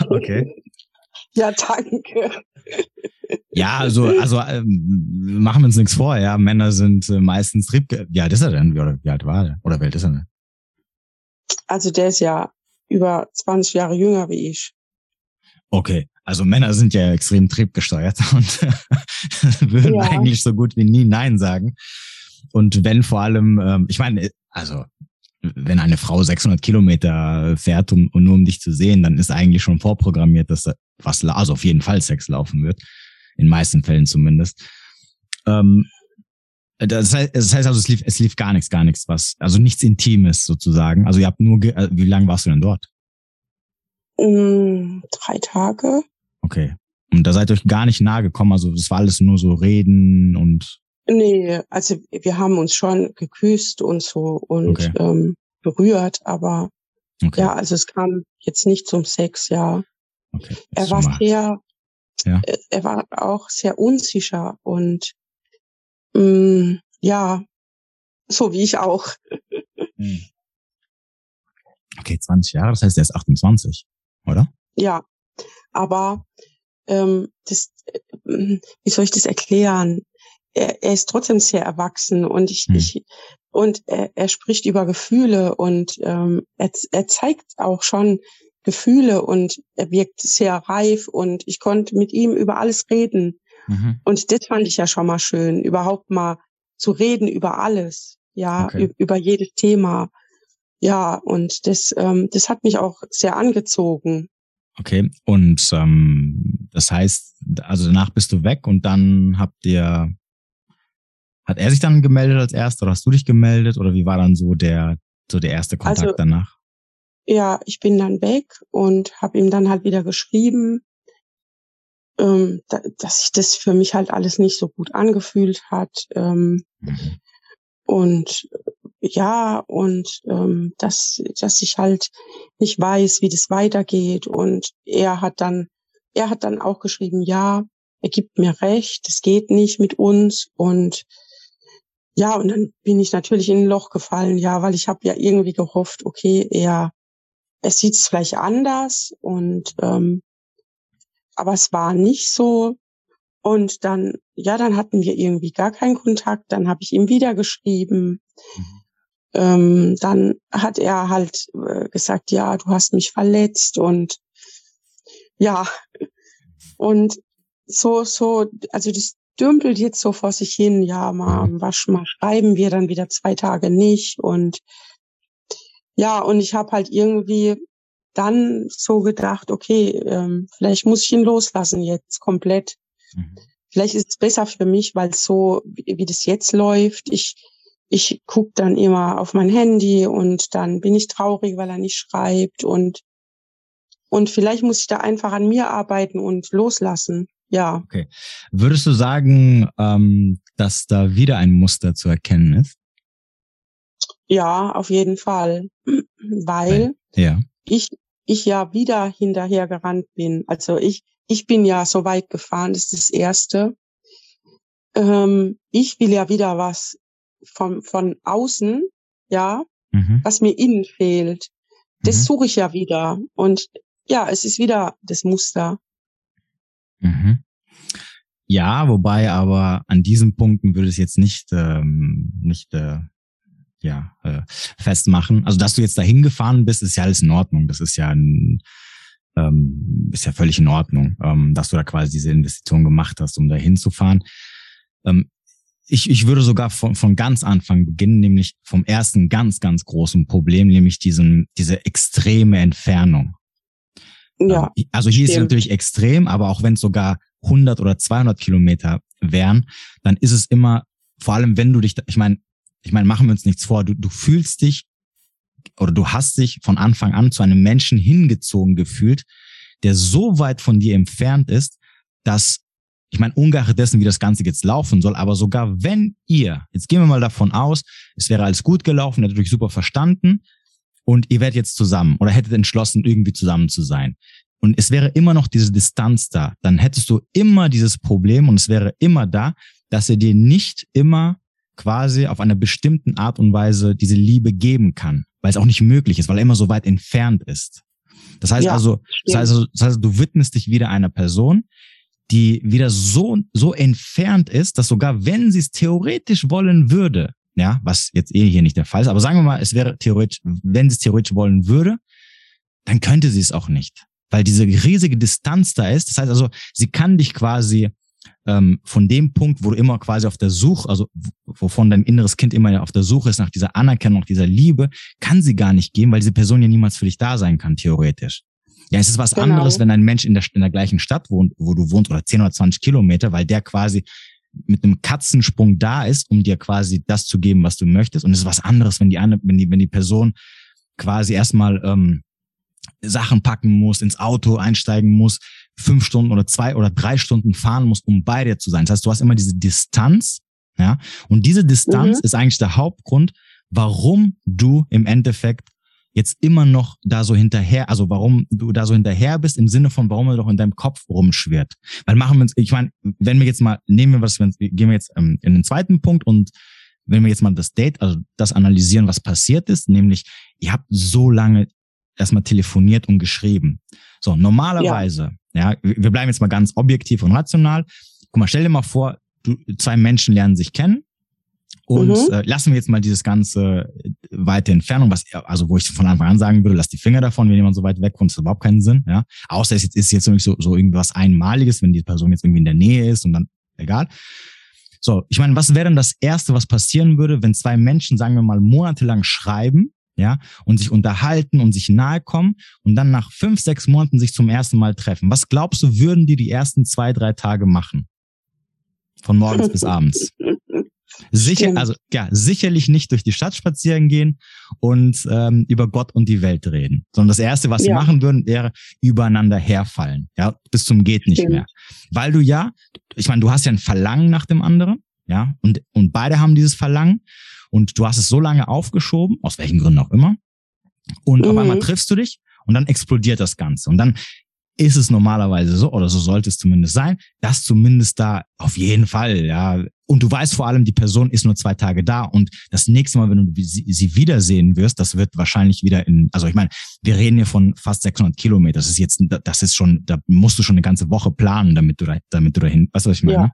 Okay. Ja, danke. Ja, also, also ähm, machen wir uns nichts vor, ja. Männer sind äh, meistens Trieb. Wie alt ist er denn? Wie, oder wie alt war er? Oder wie alt ist er denn? Also der ist ja über 20 Jahre jünger wie ich. Okay, also Männer sind ja extrem triebgesteuert und würden ja. eigentlich so gut wie nie Nein sagen. Und wenn vor allem, ähm, ich meine, also wenn eine Frau 600 Kilometer fährt, um, um nur um dich zu sehen, dann ist eigentlich schon vorprogrammiert, dass da was, also auf jeden Fall Sex laufen wird. In meisten Fällen zumindest. Ähm, das heißt, das heißt also, es lief, es lief gar nichts, gar nichts, was, also nichts Intimes sozusagen. Also ihr habt nur, äh, wie lange warst du denn dort? Mm, drei Tage. Okay. Und da seid ihr euch gar nicht nahe gekommen, also das war alles nur so Reden und. Nee, also wir haben uns schon geküsst und so und okay. ähm, berührt, aber okay. ja, also es kam jetzt nicht zum Sex, ja. Okay. Er war sehr, ja. Äh, er war auch sehr unsicher und mh, mm, ja, so wie ich auch. Hm. Okay, 20 Jahre, das heißt, er ist 28, oder? Ja, aber ähm, das, äh, wie soll ich das erklären? Er, er ist trotzdem sehr erwachsen und ich, hm. ich und er, er spricht über Gefühle und ähm, er, er zeigt auch schon Gefühle und er wirkt sehr reif und ich konnte mit ihm über alles reden. Mhm. Und das fand ich ja schon mal schön, überhaupt mal zu reden über alles, ja, okay. über jedes Thema. Ja, und das, ähm, das hat mich auch sehr angezogen. Okay, und ähm, das heißt, also danach bist du weg und dann habt ihr, hat er sich dann gemeldet als erster oder hast du dich gemeldet oder wie war dann so der, so der erste Kontakt also, danach? Ja, ich bin dann weg und habe ihm dann halt wieder geschrieben, ähm, da, dass sich das für mich halt alles nicht so gut angefühlt hat. Ähm, mhm. Und ja, und ähm, dass, dass ich halt nicht weiß, wie das weitergeht. Und er hat dann, er hat dann auch geschrieben, ja, er gibt mir recht, es geht nicht mit uns. Und ja, und dann bin ich natürlich in ein Loch gefallen, ja, weil ich habe ja irgendwie gehofft, okay, er, er sieht es vielleicht anders und ähm, aber es war nicht so. Und dann, ja, dann hatten wir irgendwie gar keinen Kontakt. Dann habe ich ihm wieder geschrieben. Mhm. Ähm, dann hat er halt äh, gesagt, ja, du hast mich verletzt und ja, und so, so, also das dümpelt jetzt so vor sich hin, ja, mal, mhm. was, mal schreiben wir dann wieder zwei Tage nicht und ja, und ich habe halt irgendwie dann so gedacht, okay, ähm, vielleicht muss ich ihn loslassen jetzt komplett. Mhm. Vielleicht ist es besser für mich, weil so, wie, wie das jetzt läuft, ich, ich guck dann immer auf mein Handy und dann bin ich traurig, weil er nicht schreibt und, und vielleicht muss ich da einfach an mir arbeiten und loslassen. Ja. Okay. Würdest du sagen, ähm, dass da wieder ein Muster zu erkennen ist? Ja, auf jeden Fall. Weil ja. ich, ich ja wieder hinterher gerannt bin. Also ich, ich bin ja so weit gefahren, das ist das Erste. Ähm, ich will ja wieder was von, von außen, ja, mhm. was mir innen fehlt. Das mhm. suche ich ja wieder. Und ja, es ist wieder das Muster. Mhm. Ja, wobei aber an diesen Punkten würde es jetzt nicht, ähm, nicht äh, ja, äh, festmachen. Also, dass du jetzt dahin gefahren bist, ist ja alles in Ordnung. Das ist ja ein, ähm, ist ja völlig in Ordnung, ähm, dass du da quasi diese Investition gemacht hast, um da hinzufahren. Ähm, ich, ich würde sogar von, von ganz Anfang beginnen, nämlich vom ersten ganz, ganz großen Problem, nämlich diesen, diese extreme Entfernung. Ja. Ähm, also hier stimmt. ist es natürlich extrem, aber auch wenn es sogar 100 oder 200 Kilometer wären, dann ist es immer, vor allem wenn du dich, ich meine, ich meine, machen wir uns nichts vor, du, du fühlst dich oder du hast dich von Anfang an zu einem Menschen hingezogen gefühlt, der so weit von dir entfernt ist, dass, ich meine, ungeachtet dessen, wie das Ganze jetzt laufen soll, aber sogar wenn ihr, jetzt gehen wir mal davon aus, es wäre alles gut gelaufen, ihr hättet euch super verstanden und ihr werdet jetzt zusammen oder hättet entschlossen, irgendwie zusammen zu sein. Und es wäre immer noch diese Distanz da, dann hättest du immer dieses Problem und es wäre immer da, dass er dir nicht immer quasi auf einer bestimmten Art und Weise diese Liebe geben kann, weil es auch nicht möglich ist, weil er immer so weit entfernt ist. Das heißt ja, also, das heißt also, das heißt, du widmest dich wieder einer Person, die wieder so, so entfernt ist, dass sogar wenn sie es theoretisch wollen würde, ja, was jetzt eh hier nicht der Fall ist, aber sagen wir mal, es wäre theoretisch, wenn sie es theoretisch wollen würde, dann könnte sie es auch nicht, weil diese riesige Distanz da ist. Das heißt also, sie kann dich quasi ähm, von dem Punkt, wo du immer quasi auf der Suche, also wovon dein inneres Kind immer auf der Suche ist nach dieser Anerkennung, nach dieser Liebe, kann sie gar nicht geben, weil diese Person ja niemals für dich da sein kann, theoretisch. Ja, es ist was genau. anderes, wenn ein Mensch in der, in der gleichen Stadt wohnt, wo du wohnst, oder 10 oder 20 Kilometer, weil der quasi mit einem Katzensprung da ist, um dir quasi das zu geben, was du möchtest. Und es ist was anderes, wenn die, eine, wenn die, wenn die Person quasi erstmal ähm, Sachen packen muss, ins Auto einsteigen muss, fünf Stunden oder zwei oder drei Stunden fahren muss, um bei dir zu sein. Das heißt, du hast immer diese Distanz, ja, und diese Distanz mhm. ist eigentlich der Hauptgrund, warum du im Endeffekt jetzt immer noch da so hinterher, also warum du da so hinterher bist, im Sinne von, warum er doch in deinem Kopf rumschwirrt. Weil machen wir uns, ich meine, wenn wir jetzt mal, nehmen wir was, gehen wir jetzt ähm, in den zweiten Punkt und wenn wir jetzt mal das Date, also das analysieren, was passiert ist, nämlich, ihr habt so lange erstmal telefoniert und geschrieben. So, normalerweise, ja. ja, wir bleiben jetzt mal ganz objektiv und rational. Guck mal, stell dir mal vor, du, zwei Menschen lernen sich kennen und mhm. äh, lassen wir jetzt mal dieses ganze weite Entfernung, was also wo ich von Anfang an sagen würde, lass die Finger davon, wenn jemand so weit weg kommt, das hat überhaupt keinen Sinn, ja. Außer es ist jetzt, ist jetzt so, so irgendwas Einmaliges, wenn die Person jetzt irgendwie in der Nähe ist und dann egal. So, ich meine, was wäre denn das Erste, was passieren würde, wenn zwei Menschen, sagen wir mal, monatelang schreiben ja, und sich unterhalten und sich nahe kommen und dann nach fünf, sechs Monaten sich zum ersten Mal treffen. Was glaubst du, würden die die ersten zwei, drei Tage machen? Von morgens bis abends. Sicher, also ja, sicherlich nicht durch die Stadt spazieren gehen und ähm, über Gott und die Welt reden, sondern das erste, was ja. sie machen würden, wäre übereinander herfallen, ja, bis zum geht nicht Stimmt. mehr, weil du ja, ich meine, du hast ja ein Verlangen nach dem anderen, ja, und und beide haben dieses Verlangen und du hast es so lange aufgeschoben, aus welchen Gründen auch immer. Und mhm. auf einmal triffst du dich und dann explodiert das Ganze. Und dann ist es normalerweise so, oder so sollte es zumindest sein, dass zumindest da auf jeden Fall, ja, und du weißt vor allem, die Person ist nur zwei Tage da und das nächste Mal, wenn du sie, sie wiedersehen wirst, das wird wahrscheinlich wieder in, also ich meine, wir reden hier von fast 600 Kilometer, das ist jetzt, das ist schon, da musst du schon eine ganze Woche planen, damit du da, damit du dahin, weißt du, was ich meine? Ja.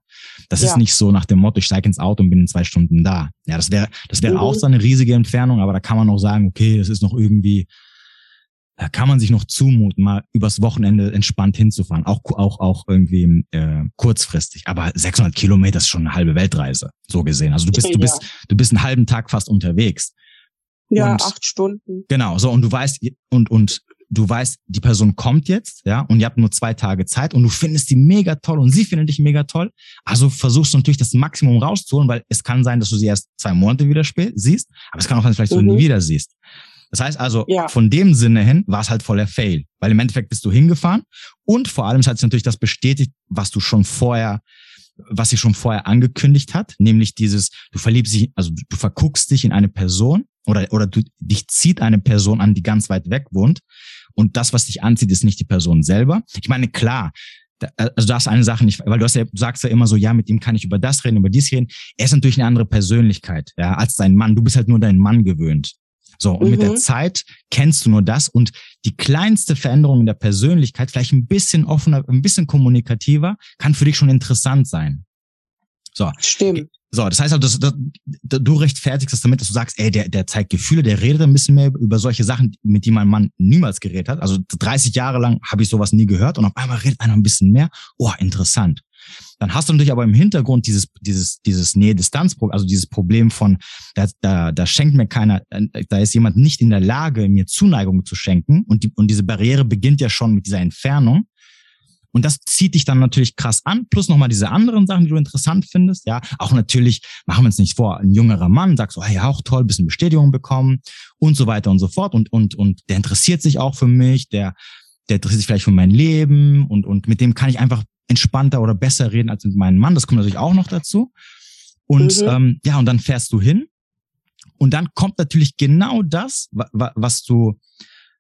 Das ja. ist nicht so nach dem Motto, ich steige ins Auto und bin in zwei Stunden da. Ja, das wäre, das wäre mhm. auch so eine riesige Entfernung, aber da kann man auch sagen, okay, es ist noch irgendwie, da kann man sich noch zumuten, mal übers Wochenende entspannt hinzufahren, auch auch auch irgendwie äh, kurzfristig. Aber 600 Kilometer ist schon eine halbe Weltreise, so gesehen. Also du bist ja. du bist du bist einen halben Tag fast unterwegs. Ja, und, acht Stunden. Genau, so und du weißt und und du weißt, die Person kommt jetzt, ja, und ihr habt nur zwei Tage Zeit und du findest die mega toll und sie findet dich mega toll. Also versuchst du natürlich das Maximum rauszuholen, weil es kann sein, dass du sie erst zwei Monate wieder siehst, aber es kann auch sein, dass vielleicht mhm. du nie wieder siehst. Das heißt also, ja. von dem Sinne hin war es halt voller Fail, weil im Endeffekt bist du hingefahren und vor allem hat sich natürlich das bestätigt, was du schon vorher was sie schon vorher angekündigt hat, nämlich dieses, du verliebst dich, also du verguckst dich in eine Person oder, oder du, dich zieht eine Person an, die ganz weit weg wohnt. Und das, was dich anzieht, ist nicht die Person selber. Ich meine, klar, also du hast eine Sache nicht, weil du hast ja, du sagst ja immer so, ja, mit ihm kann ich über das reden, über dies reden. Er ist natürlich eine andere Persönlichkeit, ja, als dein Mann. Du bist halt nur dein Mann gewöhnt. So, und mhm. mit der mhm. Zeit kennst du nur das und die kleinste Veränderung in der Persönlichkeit, vielleicht ein bisschen offener, ein bisschen kommunikativer, kann für dich schon interessant sein. So. Stimmt. So, das heißt also, dass, dass, du rechtfertigst das damit, dass du sagst, ey, der, der zeigt Gefühle, der redet ein bisschen mehr über solche Sachen, mit denen mein Mann niemals geredet hat. Also 30 Jahre lang habe ich sowas nie gehört und auf einmal redet einer ein bisschen mehr. Oh, interessant. Dann hast du natürlich aber im Hintergrund dieses, dieses, dieses Nähe-Distanz-Problem, also dieses Problem von, da, da, da schenkt mir keiner, da ist jemand nicht in der Lage, mir Zuneigung zu schenken und, die, und diese Barriere beginnt ja schon mit dieser Entfernung. Und das zieht dich dann natürlich krass an, plus nochmal diese anderen Sachen, die du interessant findest. Ja, auch natürlich, machen wir uns nicht vor, ein jüngerer Mann sagt so, hey, ja, auch toll, bisschen Bestätigung bekommen und so weiter und so fort. Und, und, und der interessiert sich auch für mich, der, der interessiert sich vielleicht für mein Leben und, und mit dem kann ich einfach entspannter oder besser reden als mit meinem Mann. Das kommt natürlich auch noch dazu. Und mhm. ähm, ja, und dann fährst du hin und dann kommt natürlich genau das, was du,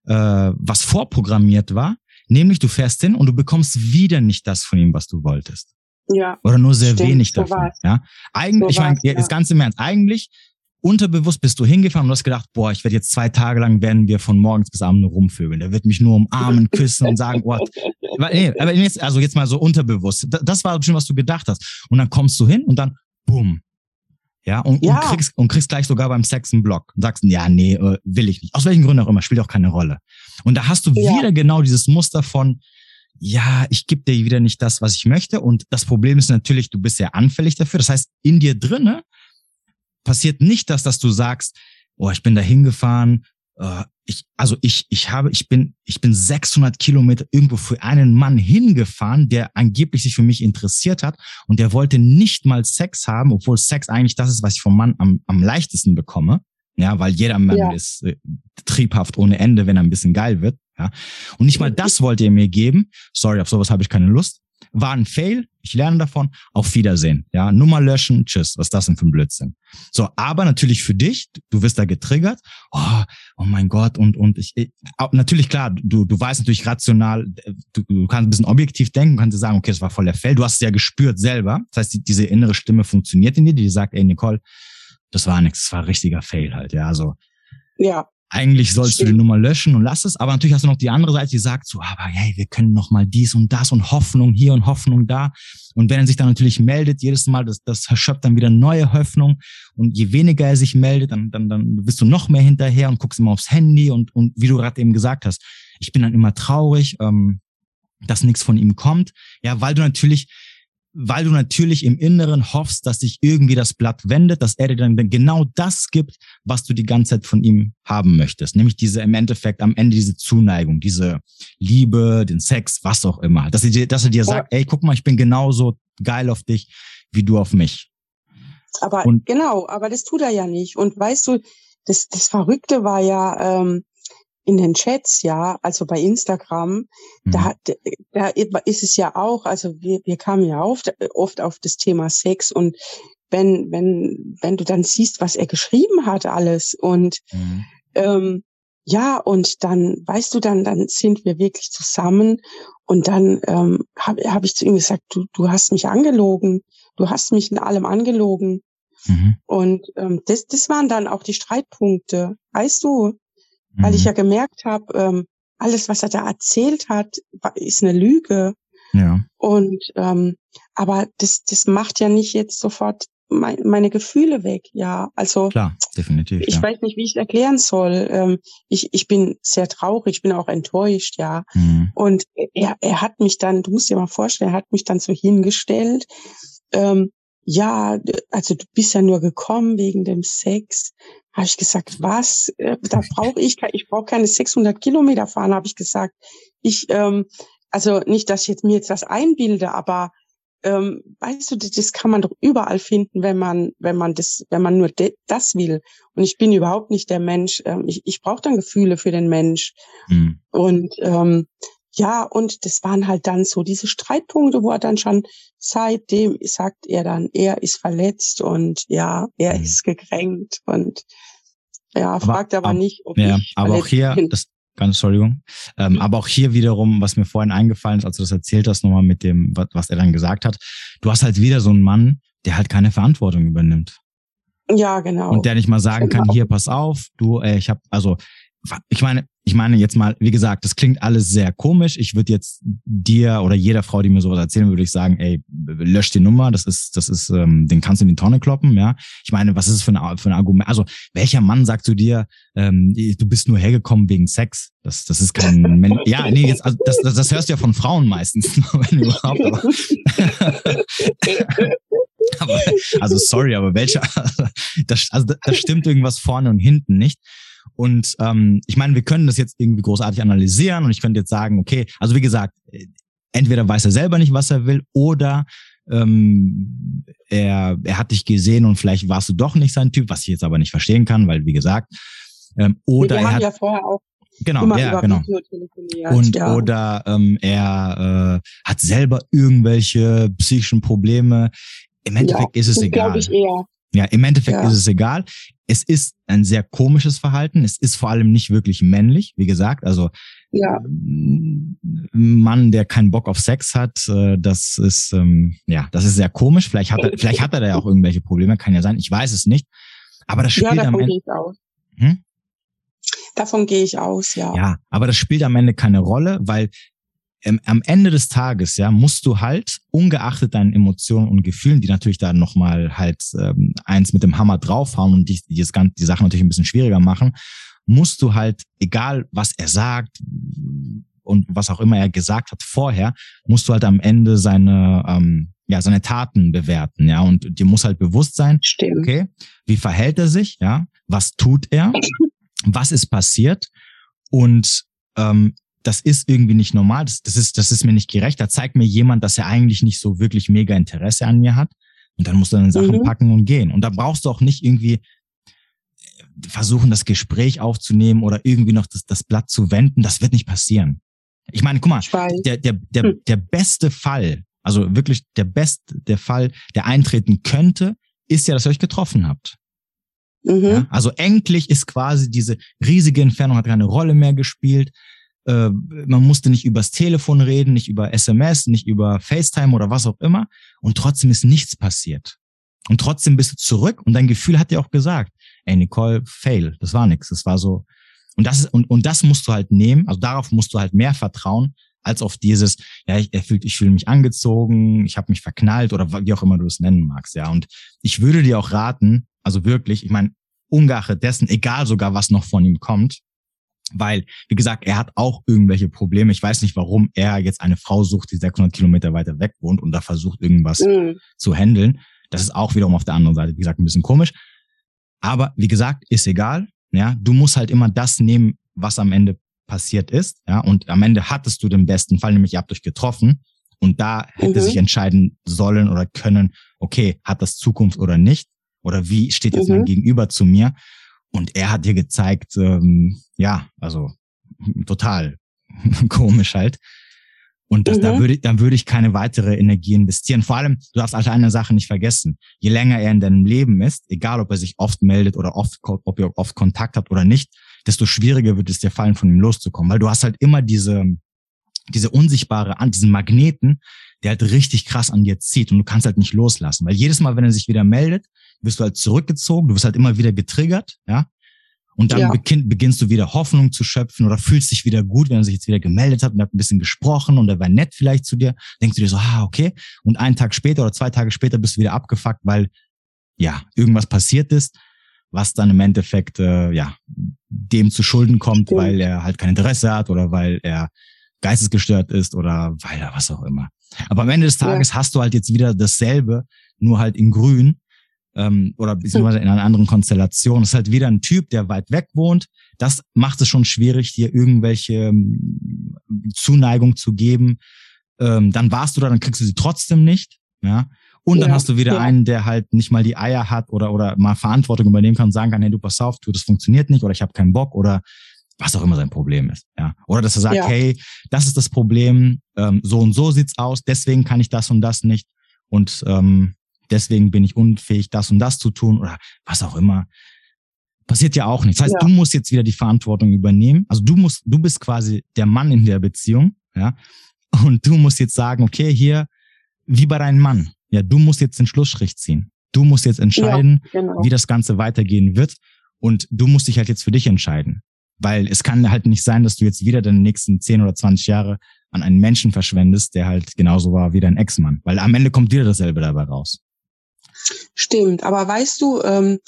äh, was vorprogrammiert war, nämlich du fährst hin und du bekommst wieder nicht das von ihm, was du wolltest. Ja. Oder nur sehr stimmt, wenig davon. So ja. Eigentlich, so ich meine, ja. das ganze im Ernst, eigentlich unterbewusst bist du hingefahren und hast gedacht, boah, ich werde jetzt zwei Tage lang werden wir von morgens bis abends nur rumvögeln. Der wird mich nur umarmen, küssen und sagen, oh, nee, aber jetzt, also jetzt mal so unterbewusst. Das war bestimmt, was du gedacht hast. Und dann kommst du hin und dann, bumm. Ja, und, ja. und kriegst, und kriegst gleich sogar beim Sex einen Block und sagst, ja, nee, äh, will ich nicht. Aus welchen Gründen auch immer, spielt auch keine Rolle. Und da hast du ja. wieder genau dieses Muster von, ja, ich gebe dir wieder nicht das, was ich möchte. Und das Problem ist natürlich, du bist sehr anfällig dafür. Das heißt, in dir drinne passiert nicht das, dass du sagst, oh, ich bin da hingefahren, äh, ich, also ich, ich habe, ich bin, ich bin 600 Kilometer irgendwo für einen Mann hingefahren, der angeblich sich für mich interessiert hat und der wollte nicht mal Sex haben, obwohl Sex eigentlich das ist, was ich vom Mann am, am leichtesten bekomme. Ja, weil jeder Mann ja. ist äh, triebhaft ohne Ende, wenn er ein bisschen geil wird. Ja, und nicht mal das wollte er mir geben. Sorry, auf sowas habe ich keine Lust war ein Fail, ich lerne davon, auf Wiedersehen. Ja, Nummer löschen, tschüss, was ist das denn für ein Blödsinn? So, aber natürlich für dich, du wirst da getriggert, oh, oh mein Gott, und, und ich, ich natürlich klar, du, du weißt natürlich rational, du, du kannst ein bisschen objektiv denken, kannst dir sagen, okay, das war voll der Fail, du hast es ja gespürt selber, das heißt, die, diese innere Stimme funktioniert in dir, die sagt, ey Nicole, das war nichts, das war ein richtiger Fail halt, ja, also. Ja, eigentlich sollst Stimmt. du die Nummer löschen und lass es. Aber natürlich hast du noch die andere Seite, die sagt so, aber hey, wir können noch mal dies und das und Hoffnung hier und Hoffnung da. Und wenn er sich dann natürlich meldet, jedes Mal, das, das verschöpft dann wieder neue Hoffnung. Und je weniger er sich meldet, dann, dann, dann bist du noch mehr hinterher und guckst immer aufs Handy. Und, und wie du gerade eben gesagt hast, ich bin dann immer traurig, ähm, dass nichts von ihm kommt. Ja, weil du natürlich weil du natürlich im Inneren hoffst, dass sich irgendwie das Blatt wendet, dass er dir dann genau das gibt, was du die ganze Zeit von ihm haben möchtest. Nämlich diese im Endeffekt am Ende diese Zuneigung, diese Liebe, den Sex, was auch immer. Dass er dir, dass er dir sagt, ey, guck mal, ich bin genauso geil auf dich, wie du auf mich. Aber und, genau, aber das tut er ja nicht. Und weißt du, das, das Verrückte war ja, ähm, in den Chats, ja, also bei Instagram, mhm. da, da ist es ja auch, also wir, wir kamen ja oft, oft auf das Thema Sex und wenn, wenn, wenn du dann siehst, was er geschrieben hat, alles und mhm. ähm, ja, und dann, weißt du, dann, dann sind wir wirklich zusammen und dann ähm, habe hab ich zu ihm gesagt, du, du hast mich angelogen, du hast mich in allem angelogen. Mhm. Und ähm, das, das waren dann auch die Streitpunkte, weißt du? Mhm. weil ich mhm. ja gemerkt habe, ähm, alles, was er da erzählt hat, ist eine Lüge. Ja. Und ähm, aber das, das macht ja nicht jetzt sofort mein, meine Gefühle weg. Ja, also klar, definitiv. Ich ja. weiß nicht, wie ich es erklären soll. Ähm, ich, ich bin sehr traurig, ich bin auch enttäuscht, ja. Mhm. Und er, er hat mich dann, du musst dir mal vorstellen, er hat mich dann so hingestellt. Ähm, ja, also du bist ja nur gekommen wegen dem Sex. Habe ich gesagt, was? Äh, da brauche ich, ich brauche keine 600 Kilometer fahren, habe ich gesagt. Ich, ähm, also nicht, dass ich jetzt mir jetzt das einbilde, aber ähm, weißt du, das kann man doch überall finden, wenn man, wenn man das, wenn man nur das will. Und ich bin überhaupt nicht der Mensch. Ähm, ich ich brauche dann Gefühle für den Mensch. Mhm. Und ähm, ja, und das waren halt dann so diese Streitpunkte, wo er dann schon seitdem sagt er dann, er ist verletzt und ja, er mhm. ist gekränkt und ja, aber, fragt aber, aber nicht, ob ja, ich aber auch hier, bin. das, ganz Entschuldigung, ähm, mhm. aber auch hier wiederum, was mir vorhin eingefallen ist, als du das erzählt hast, nochmal mit dem, was, was er dann gesagt hat, du hast halt wieder so einen Mann, der halt keine Verantwortung übernimmt. Ja, genau. Und der nicht mal sagen genau. kann, hier, pass auf, du, äh, ich habe, also ich meine, ich meine jetzt mal, wie gesagt, das klingt alles sehr komisch. Ich würde jetzt dir oder jeder Frau, die mir sowas erzählen, würde ich sagen, ey, lösch die Nummer, das ist, das ist, ähm, den kannst du in die Tonne kloppen, ja. Ich meine, was ist es für ein, für ein Argument? Also, welcher Mann sagt zu dir, ähm, du bist nur hergekommen wegen Sex? Das, das ist kein, Men ja, nee, jetzt, also das, das, das hörst du ja von Frauen meistens, wenn überhaupt. Aber, aber, also sorry, aber welcher, das, also das stimmt irgendwas vorne und hinten nicht. Und ähm, ich meine, wir können das jetzt irgendwie großartig analysieren und ich könnte jetzt sagen, okay, also wie gesagt, entweder weiß er selber nicht, was er will, oder ähm, er, er hat dich gesehen und vielleicht warst du doch nicht sein Typ, was ich jetzt aber nicht verstehen kann, weil wie gesagt, ähm, oder wir er hat, ja vorher auch genau, ja, genau. Und ja. oder ähm, er äh, hat selber irgendwelche psychischen Probleme. Im Endeffekt ja, ist es egal. Ich eher. Ja, im Endeffekt ja. ist es egal. Es ist ein sehr komisches Verhalten. Es ist vor allem nicht wirklich männlich, wie gesagt. Also ja. ein Mann, der keinen Bock auf Sex hat, äh, das ist ähm, ja, das ist sehr komisch. Vielleicht hat er, vielleicht hat er da ja auch irgendwelche Probleme, kann ja sein. Ich weiß es nicht. Aber das spielt ja, am Ende. Hm? Davon gehe ich aus, ja. Ja, aber das spielt am Ende keine Rolle, weil ähm, am Ende des Tages, ja, musst du halt, ungeachtet deinen Emotionen und Gefühlen, die natürlich da nochmal halt ähm, eins mit dem Hammer draufhauen und die, die, das Ganze, die Sache natürlich ein bisschen schwieriger machen, musst du halt, egal was er sagt und was auch immer er gesagt hat vorher, musst du halt am Ende seine, ähm, ja, seine Taten bewerten, ja, und dir muss halt bewusst sein, Stimmt. okay, wie verhält er sich, ja, was tut er, was ist passiert und ähm, das ist irgendwie nicht normal, das, das, ist, das ist mir nicht gerecht. Da zeigt mir jemand, dass er eigentlich nicht so wirklich mega Interesse an mir hat. Und dann musst du deine Sachen mhm. packen und gehen. Und da brauchst du auch nicht irgendwie äh, versuchen, das Gespräch aufzunehmen oder irgendwie noch das, das Blatt zu wenden. Das wird nicht passieren. Ich meine, guck mal, der, der, der, hm. der beste Fall, also wirklich der beste, der Fall, der eintreten könnte, ist ja, dass ihr euch getroffen habt. Mhm. Ja, also endlich ist quasi diese riesige Entfernung hat keine Rolle mehr gespielt äh, man musste nicht übers Telefon reden, nicht über SMS, nicht über FaceTime oder was auch immer. Und trotzdem ist nichts passiert. Und trotzdem bist du zurück und dein Gefühl hat dir auch gesagt, ey Nicole, fail, das war nix. Das war so. Und das ist, und, und das musst du halt nehmen, also darauf musst du halt mehr vertrauen, als auf dieses, ja, ich, fühlt, ich fühle mich angezogen, ich habe mich verknallt oder wie auch immer du es nennen magst, ja. Und ich würde dir auch raten, also wirklich, ich meine, ungeachtet dessen, egal sogar, was noch von ihm kommt, weil, wie gesagt, er hat auch irgendwelche Probleme. Ich weiß nicht, warum er jetzt eine Frau sucht, die 600 Kilometer weiter weg wohnt und da versucht, irgendwas mhm. zu handeln. Das ist auch wiederum auf der anderen Seite, wie gesagt, ein bisschen komisch. Aber wie gesagt, ist egal. Ja, du musst halt immer das nehmen, was am Ende passiert ist. Ja, und am Ende hattest du den besten Fall, nämlich ihr habt euch getroffen. Und da hätte mhm. sich entscheiden sollen oder können, okay, hat das Zukunft oder nicht? Oder wie steht jetzt mhm. mein Gegenüber zu mir? Und er hat dir gezeigt, ähm, ja, also total komisch halt. Und das, mhm. da würde, dann würde ich keine weitere Energie investieren. Vor allem, du darfst halt eine Sache nicht vergessen. Je länger er in deinem Leben ist, egal ob er sich oft meldet oder oft, ob ihr oft Kontakt habt oder nicht, desto schwieriger wird es dir fallen, von ihm loszukommen. Weil du hast halt immer diese, diese unsichtbare, diesen Magneten, der halt richtig krass an dir zieht und du kannst halt nicht loslassen. Weil jedes Mal, wenn er sich wieder meldet, wirst du halt zurückgezogen, du wirst halt immer wieder getriggert, ja. Und dann ja. beginn, beginnst du wieder Hoffnung zu schöpfen oder fühlst dich wieder gut, wenn er sich jetzt wieder gemeldet hat und hat ein bisschen gesprochen und er war nett vielleicht zu dir. Denkst du dir so, ah, okay. Und einen Tag später oder zwei Tage später bist du wieder abgefuckt, weil ja, irgendwas passiert ist, was dann im Endeffekt äh, ja dem zu Schulden kommt, Stimmt. weil er halt kein Interesse hat oder weil er geistesgestört ist oder weil er was auch immer. Aber am Ende des Tages ja. hast du halt jetzt wieder dasselbe, nur halt in grün ähm, oder beziehungsweise in einer anderen Konstellation. Das ist halt wieder ein Typ, der weit weg wohnt. Das macht es schon schwierig, dir irgendwelche ähm, Zuneigung zu geben. Ähm, dann warst du da, dann kriegst du sie trotzdem nicht. Ja. Und dann ja, hast du wieder ja. einen, der halt nicht mal die Eier hat oder oder mal Verantwortung übernehmen kann und sagen kann, hey, du pass auf, du, das funktioniert nicht oder ich habe keinen Bock oder was auch immer sein Problem ist. Ja. Oder dass er sagt, ja. hey, das ist das Problem, ähm, so und so sieht's aus, deswegen kann ich das und das nicht. Und ähm, deswegen bin ich unfähig, das und das zu tun oder was auch immer. Passiert ja auch nichts. Das heißt, ja. du musst jetzt wieder die Verantwortung übernehmen. Also du musst, du bist quasi der Mann in der Beziehung, ja. Und du musst jetzt sagen, okay, hier, wie bei deinem Mann. Ja, du musst jetzt den Schlussstrich ziehen. Du musst jetzt entscheiden, ja, genau. wie das Ganze weitergehen wird. Und du musst dich halt jetzt für dich entscheiden. Weil es kann halt nicht sein, dass du jetzt wieder deine nächsten 10 oder 20 Jahre an einen Menschen verschwendest, der halt genauso war wie dein Ex-Mann. Weil am Ende kommt wieder dasselbe dabei raus. Stimmt, aber weißt du, ähm,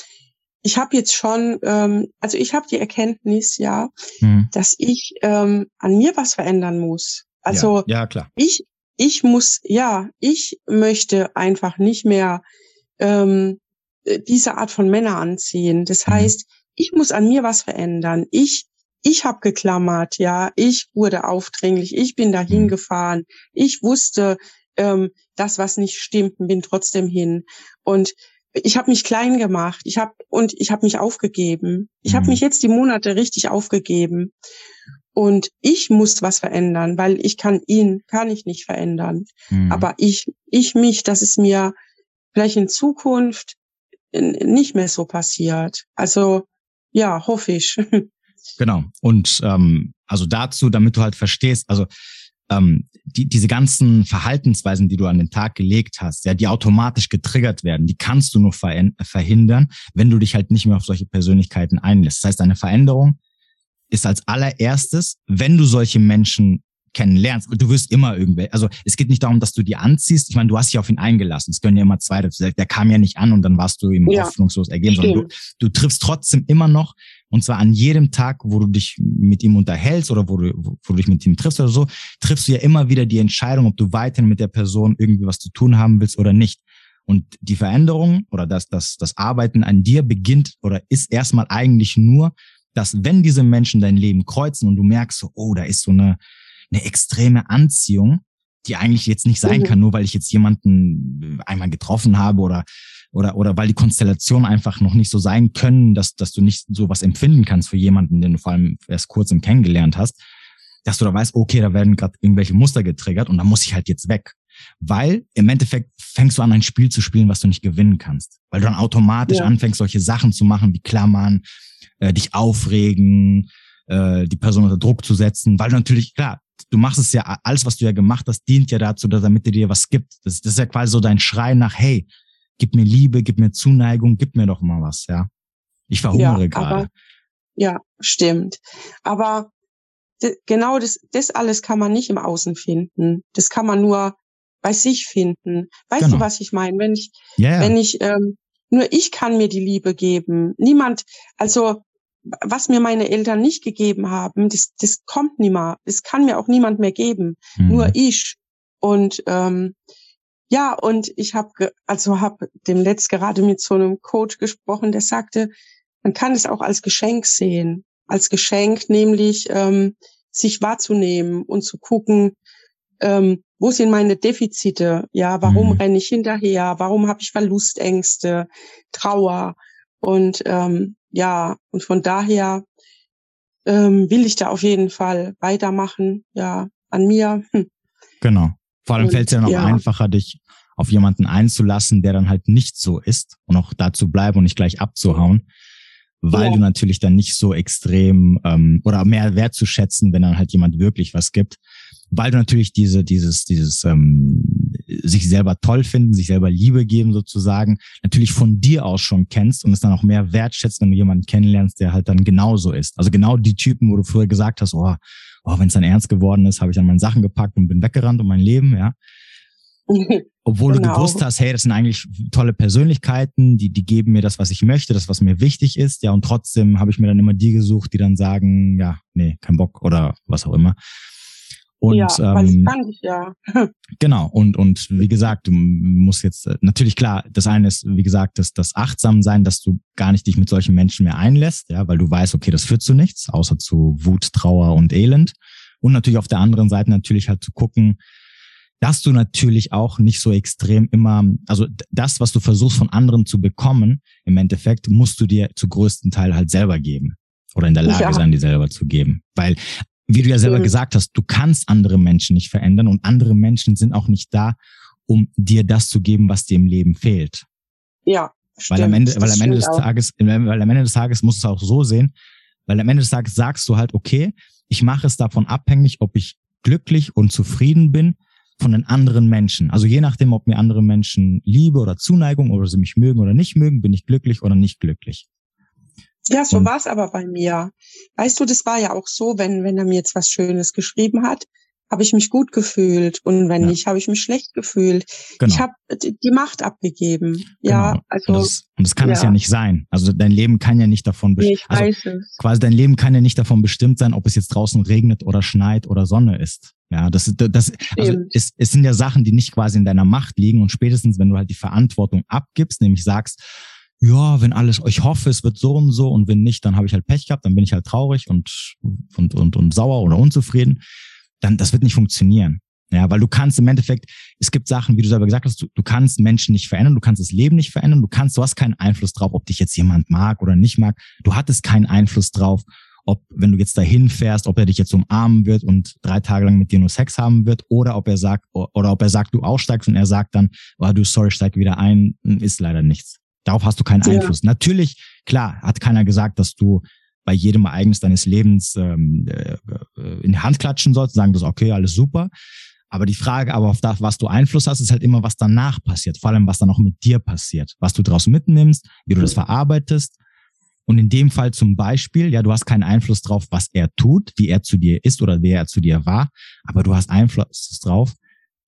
ich habe jetzt schon, ähm, also ich habe die Erkenntnis, ja, hm. dass ich ähm, an mir was verändern muss. Also ja, ja, klar. ich, ich muss, ja, ich möchte einfach nicht mehr ähm, diese Art von Männer anziehen. Das mhm. heißt, ich muss an mir was verändern. Ich, ich habe geklammert, ja, ich wurde aufdringlich, ich bin dahin mhm. gefahren, ich wusste, ähm, das, was nicht stimmt, bin trotzdem hin. Und ich habe mich klein gemacht. Ich habe und ich habe mich aufgegeben. Ich mhm. habe mich jetzt die Monate richtig aufgegeben. Und ich muss was verändern, weil ich kann ihn, kann ich nicht verändern. Mhm. Aber ich, ich mich, dass es mir vielleicht in Zukunft nicht mehr so passiert. Also ja, hoffe ich. Genau. Und ähm, also dazu, damit du halt verstehst, also ähm, die, diese ganzen Verhaltensweisen, die du an den Tag gelegt hast, ja, die automatisch getriggert werden, die kannst du nur verhindern, wenn du dich halt nicht mehr auf solche Persönlichkeiten einlässt. Das heißt, eine Veränderung ist als allererstes, wenn du solche Menschen kennenlernst, du wirst immer irgendwelche, also es geht nicht darum, dass du die anziehst. Ich meine, du hast dich auf ihn eingelassen. Es können ja immer zwei dazu. Der kam ja nicht an und dann warst du ihm ja, hoffnungslos ergeben, sondern du, du triffst trotzdem immer noch und zwar an jedem Tag, wo du dich mit ihm unterhältst oder wo du, wo du dich mit ihm triffst oder so, triffst du ja immer wieder die Entscheidung, ob du weiterhin mit der Person irgendwie was zu tun haben willst oder nicht. Und die Veränderung oder das, das, das Arbeiten an dir beginnt oder ist erstmal eigentlich nur, dass wenn diese Menschen dein Leben kreuzen und du merkst so, oh, da ist so eine, eine extreme Anziehung, die eigentlich jetzt nicht sein mhm. kann, nur weil ich jetzt jemanden einmal getroffen habe oder oder, oder weil die Konstellationen einfach noch nicht so sein können, dass, dass du nicht so was empfinden kannst für jemanden, den du vor allem erst kurz im Kennengelernt hast, dass du da weißt, okay, da werden gerade irgendwelche Muster getriggert und da muss ich halt jetzt weg. Weil im Endeffekt fängst du an, ein Spiel zu spielen, was du nicht gewinnen kannst. Weil du dann automatisch ja. anfängst, solche Sachen zu machen wie Klammern, äh, dich aufregen, äh, die Person unter Druck zu setzen, weil du natürlich, klar, du machst es ja, alles, was du ja gemacht hast, dient ja dazu, dass damit er dir was gibt. Das, das ist ja quasi so dein Schrei nach, hey, gib mir Liebe, gib mir Zuneigung, gib mir doch mal was, ja. Ich verhungere ja, gerade. Ja, stimmt. Aber genau das, das alles kann man nicht im Außen finden. Das kann man nur bei sich finden. Weißt genau. du, was ich meine? Wenn ich, yeah. wenn ich, ähm, nur ich kann mir die Liebe geben. Niemand, also was mir meine Eltern nicht gegeben haben, das, das kommt niemand. Das kann mir auch niemand mehr geben. Mhm. Nur ich. Und ähm, ja, und ich habe also habe dem letzt gerade mit so einem Coach gesprochen, der sagte, man kann es auch als Geschenk sehen, als Geschenk, nämlich ähm, sich wahrzunehmen und zu gucken, ähm, wo sind meine Defizite? Ja, warum mhm. renne ich hinterher? Warum habe ich Verlustängste, Trauer? Und ähm, ja, und von daher ähm, will ich da auf jeden Fall weitermachen. Ja, an mir. Hm. Genau. Vor allem fällt es ja noch ja. einfacher, dich auf jemanden einzulassen, der dann halt nicht so ist und auch dazu bleiben und nicht gleich abzuhauen, weil ja. du natürlich dann nicht so extrem ähm, oder mehr wertzuschätzen, wenn dann halt jemand wirklich was gibt, weil du natürlich diese dieses dieses ähm, sich selber toll finden, sich selber Liebe geben sozusagen, natürlich von dir aus schon kennst und es dann auch mehr wertschätzt, wenn du jemanden kennenlernst, der halt dann genauso ist. Also genau die Typen, wo du früher gesagt hast, oh, oh wenn es dann ernst geworden ist, habe ich dann meine Sachen gepackt und bin weggerannt um mein Leben, ja. Obwohl genau. du gewusst hast, hey, das sind eigentlich tolle Persönlichkeiten, die, die geben mir das, was ich möchte, das, was mir wichtig ist, ja, und trotzdem habe ich mir dann immer die gesucht, die dann sagen, ja, nee, kein Bock oder was auch immer. Und, ja, weil ähm, kann ich ja. genau. Und, und wie gesagt, du musst jetzt, äh, natürlich klar, das eine ist, wie gesagt, das, das achtsam sein, dass du gar nicht dich mit solchen Menschen mehr einlässt, ja, weil du weißt, okay, das führt zu nichts, außer zu Wut, Trauer und Elend. Und natürlich auf der anderen Seite natürlich halt zu gucken, dass du natürlich auch nicht so extrem immer, also das, was du versuchst von anderen zu bekommen, im Endeffekt musst du dir zu größten Teil halt selber geben oder in der Lage ja. sein, die selber zu geben. Weil, wie du ja selber mhm. gesagt hast, du kannst andere Menschen nicht verändern und andere Menschen sind auch nicht da, um dir das zu geben, was dir im Leben fehlt. Ja. Stimmt, weil am Ende, weil am Ende des auch. Tages, weil am Ende des Tages musst du es auch so sehen, weil am Ende des Tages sagst du halt, okay, ich mache es davon abhängig, ob ich glücklich und zufrieden bin von den anderen Menschen. Also je nachdem, ob mir andere Menschen Liebe oder Zuneigung oder sie mich mögen oder nicht mögen, bin ich glücklich oder nicht glücklich. Ja, so war es aber bei mir. Weißt du, das war ja auch so, wenn, wenn er mir jetzt was Schönes geschrieben hat, habe ich mich gut gefühlt und wenn ja. nicht, habe ich mich schlecht gefühlt. Genau. Ich habe die Macht abgegeben. Ja, genau. also und das, und das kann ja. es ja nicht sein. Also dein Leben kann ja nicht davon bestimmt. Nee, also quasi dein Leben kann ja nicht davon bestimmt sein, ob es jetzt draußen regnet oder schneit oder Sonne ist. Ja, das, das also es, es sind ja Sachen, die nicht quasi in deiner Macht liegen und spätestens, wenn du halt die Verantwortung abgibst, nämlich sagst, ja, wenn alles, ich hoffe, es wird so und so und wenn nicht, dann habe ich halt Pech gehabt, dann bin ich halt traurig und, und, und, und sauer oder unzufrieden, dann das wird nicht funktionieren. Ja, weil du kannst im Endeffekt, es gibt Sachen, wie du selber gesagt hast, du, du kannst Menschen nicht verändern, du kannst das Leben nicht verändern, du kannst, du hast keinen Einfluss drauf, ob dich jetzt jemand mag oder nicht mag. Du hattest keinen Einfluss drauf, ob, wenn du jetzt dahin fährst, ob er dich jetzt umarmen wird und drei Tage lang mit dir nur Sex haben wird, oder ob er sagt, oder ob er sagt, du aussteigst und er sagt dann, oh, du sorry, steig wieder ein, ist leider nichts. Darauf hast du keinen ja. Einfluss. Natürlich, klar, hat keiner gesagt, dass du bei jedem Ereignis deines Lebens ähm, äh, in die Hand klatschen sollst, sagen das okay, alles super. Aber die Frage, aber auf das, was du Einfluss hast, ist halt immer, was danach passiert. Vor allem, was dann auch mit dir passiert. Was du daraus mitnimmst, wie du das verarbeitest. Und in dem Fall zum Beispiel, ja, du hast keinen Einfluss drauf, was er tut, wie er zu dir ist oder wer er zu dir war. Aber du hast Einfluss drauf,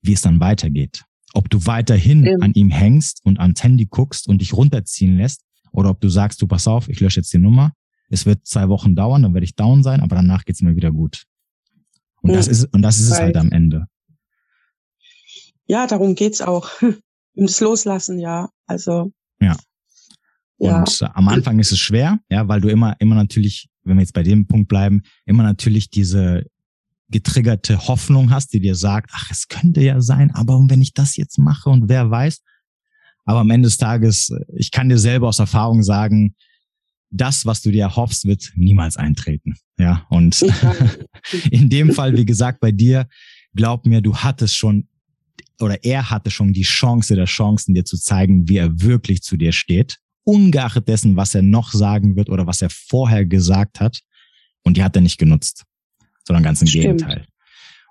wie es dann weitergeht. Ob du weiterhin ja. an ihm hängst und ans Handy guckst und dich runterziehen lässt oder ob du sagst, du pass auf, ich lösche jetzt die Nummer. Es wird zwei Wochen dauern, dann werde ich down sein, aber danach geht's mir wieder gut. Und ja. das ist, und das ist es halt am Ende. Ja, darum geht's auch. Ums Loslassen, ja. Also. Ja. Und ja. am Anfang ist es schwer, ja, weil du immer, immer natürlich, wenn wir jetzt bei dem Punkt bleiben, immer natürlich diese, getriggerte Hoffnung hast, die dir sagt, ach, es könnte ja sein, aber wenn ich das jetzt mache und wer weiß. Aber am Ende des Tages, ich kann dir selber aus Erfahrung sagen, das, was du dir hoffst, wird niemals eintreten. Ja, und in dem Fall, wie gesagt, bei dir, glaub mir, du hattest schon oder er hatte schon die Chance der Chancen, dir zu zeigen, wie er wirklich zu dir steht, ungeachtet dessen, was er noch sagen wird oder was er vorher gesagt hat. Und die hat er nicht genutzt sondern ganz im Stimmt. Gegenteil.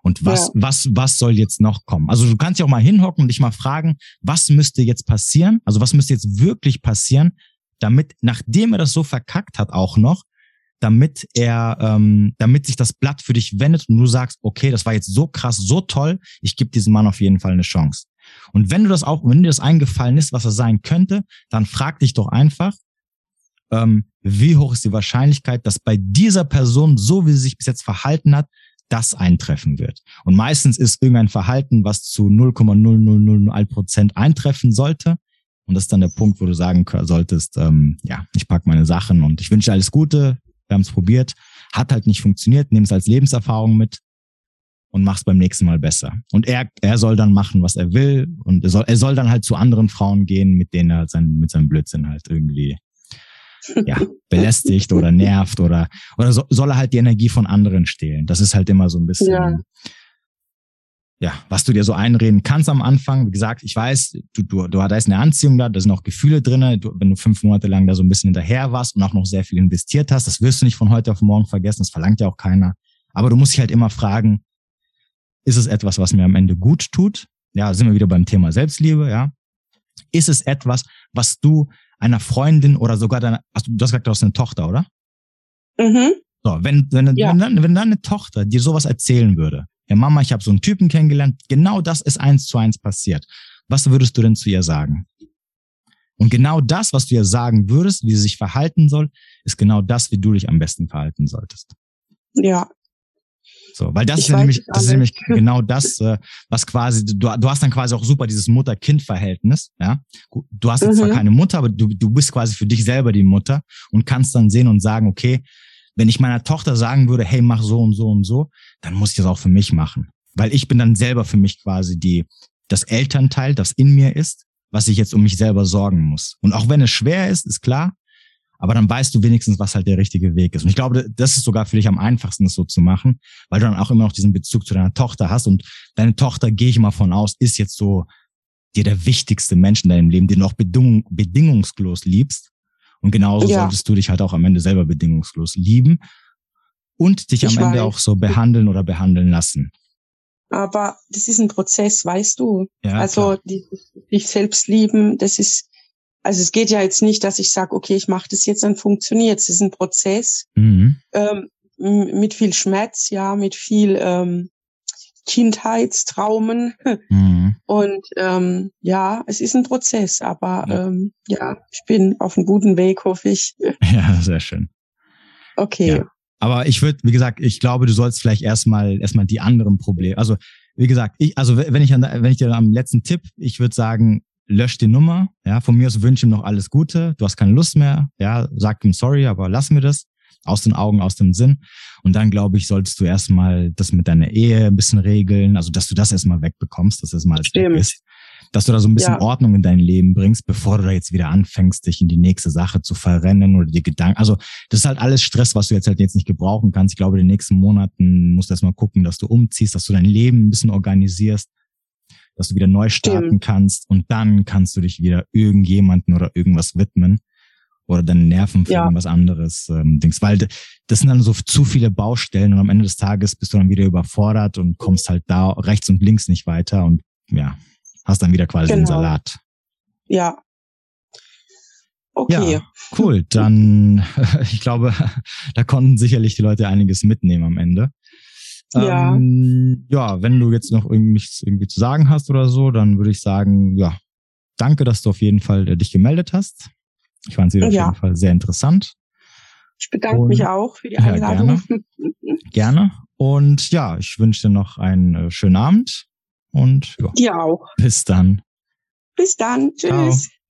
Und was, ja. was, was soll jetzt noch kommen? Also du kannst ja auch mal hinhocken und dich mal fragen, was müsste jetzt passieren? Also was müsste jetzt wirklich passieren, damit, nachdem er das so verkackt hat auch noch, damit er, ähm, damit sich das Blatt für dich wendet und du sagst, okay, das war jetzt so krass, so toll, ich gebe diesem Mann auf jeden Fall eine Chance. Und wenn du das auch, wenn dir das eingefallen ist, was er sein könnte, dann frag dich doch einfach, ähm, wie hoch ist die Wahrscheinlichkeit, dass bei dieser Person, so wie sie sich bis jetzt verhalten hat, das eintreffen wird. Und meistens ist irgendein Verhalten, was zu 0,0001 Prozent eintreffen sollte. Und das ist dann der Punkt, wo du sagen solltest, ähm, ja, ich pack meine Sachen und ich wünsche alles Gute. Wir haben es probiert, hat halt nicht funktioniert, nimm es als Lebenserfahrung mit und mach's beim nächsten Mal besser. Und er, er soll dann machen, was er will und er soll, er soll dann halt zu anderen Frauen gehen, mit denen er halt sein, mit seinem Blödsinn halt irgendwie ja, belästigt oder nervt oder, oder so, soll er halt die Energie von anderen stehlen. Das ist halt immer so ein bisschen, ja. ja, was du dir so einreden kannst am Anfang. Wie gesagt, ich weiß, du, du, du da ist eine Anziehung da, da sind auch Gefühle drinne. Du, wenn du fünf Monate lang da so ein bisschen hinterher warst und auch noch sehr viel investiert hast, das wirst du nicht von heute auf morgen vergessen, das verlangt ja auch keiner. Aber du musst dich halt immer fragen, ist es etwas, was mir am Ende gut tut? Ja, sind wir wieder beim Thema Selbstliebe, ja. Ist es etwas, was du einer Freundin oder sogar deiner, hast du, du hast gesagt, du hast eine Tochter, oder? Mhm. So, wenn, wenn, ja. wenn, dann, wenn deine Tochter dir sowas erzählen würde, ja Mama, ich habe so einen Typen kennengelernt, genau das ist eins zu eins passiert. Was würdest du denn zu ihr sagen? Und genau das, was du ihr sagen würdest, wie sie sich verhalten soll, ist genau das, wie du dich am besten verhalten solltest. Ja. So, weil das ich ist ja nämlich, das ist nämlich genau das, äh, was quasi, du, du hast dann quasi auch super dieses Mutter-Kind-Verhältnis, ja. Du hast jetzt mhm. zwar keine Mutter, aber du, du bist quasi für dich selber die Mutter und kannst dann sehen und sagen, okay, wenn ich meiner Tochter sagen würde, hey, mach so und so und so, dann muss ich das auch für mich machen. Weil ich bin dann selber für mich quasi die, das Elternteil, das in mir ist, was ich jetzt um mich selber sorgen muss. Und auch wenn es schwer ist, ist klar, aber dann weißt du wenigstens, was halt der richtige Weg ist. Und ich glaube, das ist sogar für dich am einfachsten, das so zu machen, weil du dann auch immer noch diesen Bezug zu deiner Tochter hast. Und deine Tochter, gehe ich mal von aus, ist jetzt so dir der wichtigste Mensch in deinem Leben, den du auch bedingung, bedingungslos liebst. Und genauso ja. solltest du dich halt auch am Ende selber bedingungslos lieben und dich ich am Ende auch so behandeln oder behandeln lassen. Aber das ist ein Prozess, weißt du. Ja, also die, dich selbst lieben, das ist also es geht ja jetzt nicht, dass ich sage, okay, ich mache das jetzt, dann funktioniert es. ist ein Prozess mhm. ähm, mit viel Schmerz, ja, mit viel ähm, Kindheitstraumen. Mhm. Und ähm, ja, es ist ein Prozess, aber ja. Ähm, ja, ich bin auf einem guten Weg, hoffe ich. Ja, sehr schön. Okay. Ja. Aber ich würde, wie gesagt, ich glaube, du sollst vielleicht erstmal erstmal die anderen Probleme. Also wie gesagt, ich, also wenn ich an, wenn ich dir am letzten Tipp, ich würde sagen, lösch die Nummer, ja, von mir aus wünsche ihm noch alles Gute, du hast keine Lust mehr, ja, sag ihm sorry, aber lassen wir das. Aus den Augen, aus dem Sinn. Und dann, glaube ich, solltest du erstmal das mit deiner Ehe ein bisschen regeln, also dass du das erstmal wegbekommst, dass das mal alles weg ist. Dass du da so ein bisschen ja. Ordnung in dein Leben bringst, bevor du da jetzt wieder anfängst, dich in die nächste Sache zu verrennen oder die Gedanken. Also das ist halt alles Stress, was du jetzt halt jetzt nicht gebrauchen kannst. Ich glaube, in den nächsten Monaten musst du erstmal gucken, dass du umziehst, dass du dein Leben ein bisschen organisierst dass du wieder neu starten Stimmt. kannst und dann kannst du dich wieder irgendjemanden oder irgendwas widmen oder deine Nerven für ja. irgendwas anderes ähm, Dings, weil das sind dann so zu viele Baustellen und am Ende des Tages bist du dann wieder überfordert und kommst halt da rechts und links nicht weiter und ja, hast dann wieder quasi genau. den Salat. Ja. Okay. Ja, cool. Dann, ich glaube, da konnten sicherlich die Leute einiges mitnehmen am Ende. Ja. Ähm, ja, wenn du jetzt noch nichts irgendwie zu sagen hast oder so, dann würde ich sagen, ja, danke, dass du auf jeden Fall äh, dich gemeldet hast. Ich fand es wieder ja. auf jeden Fall sehr interessant. Ich bedanke Und, mich auch für die Einladung. Ja, gerne. gerne. Und ja, ich wünsche dir noch einen äh, schönen Abend und ja. Dir auch. Bis dann. Bis dann. Tschüss. Ciao.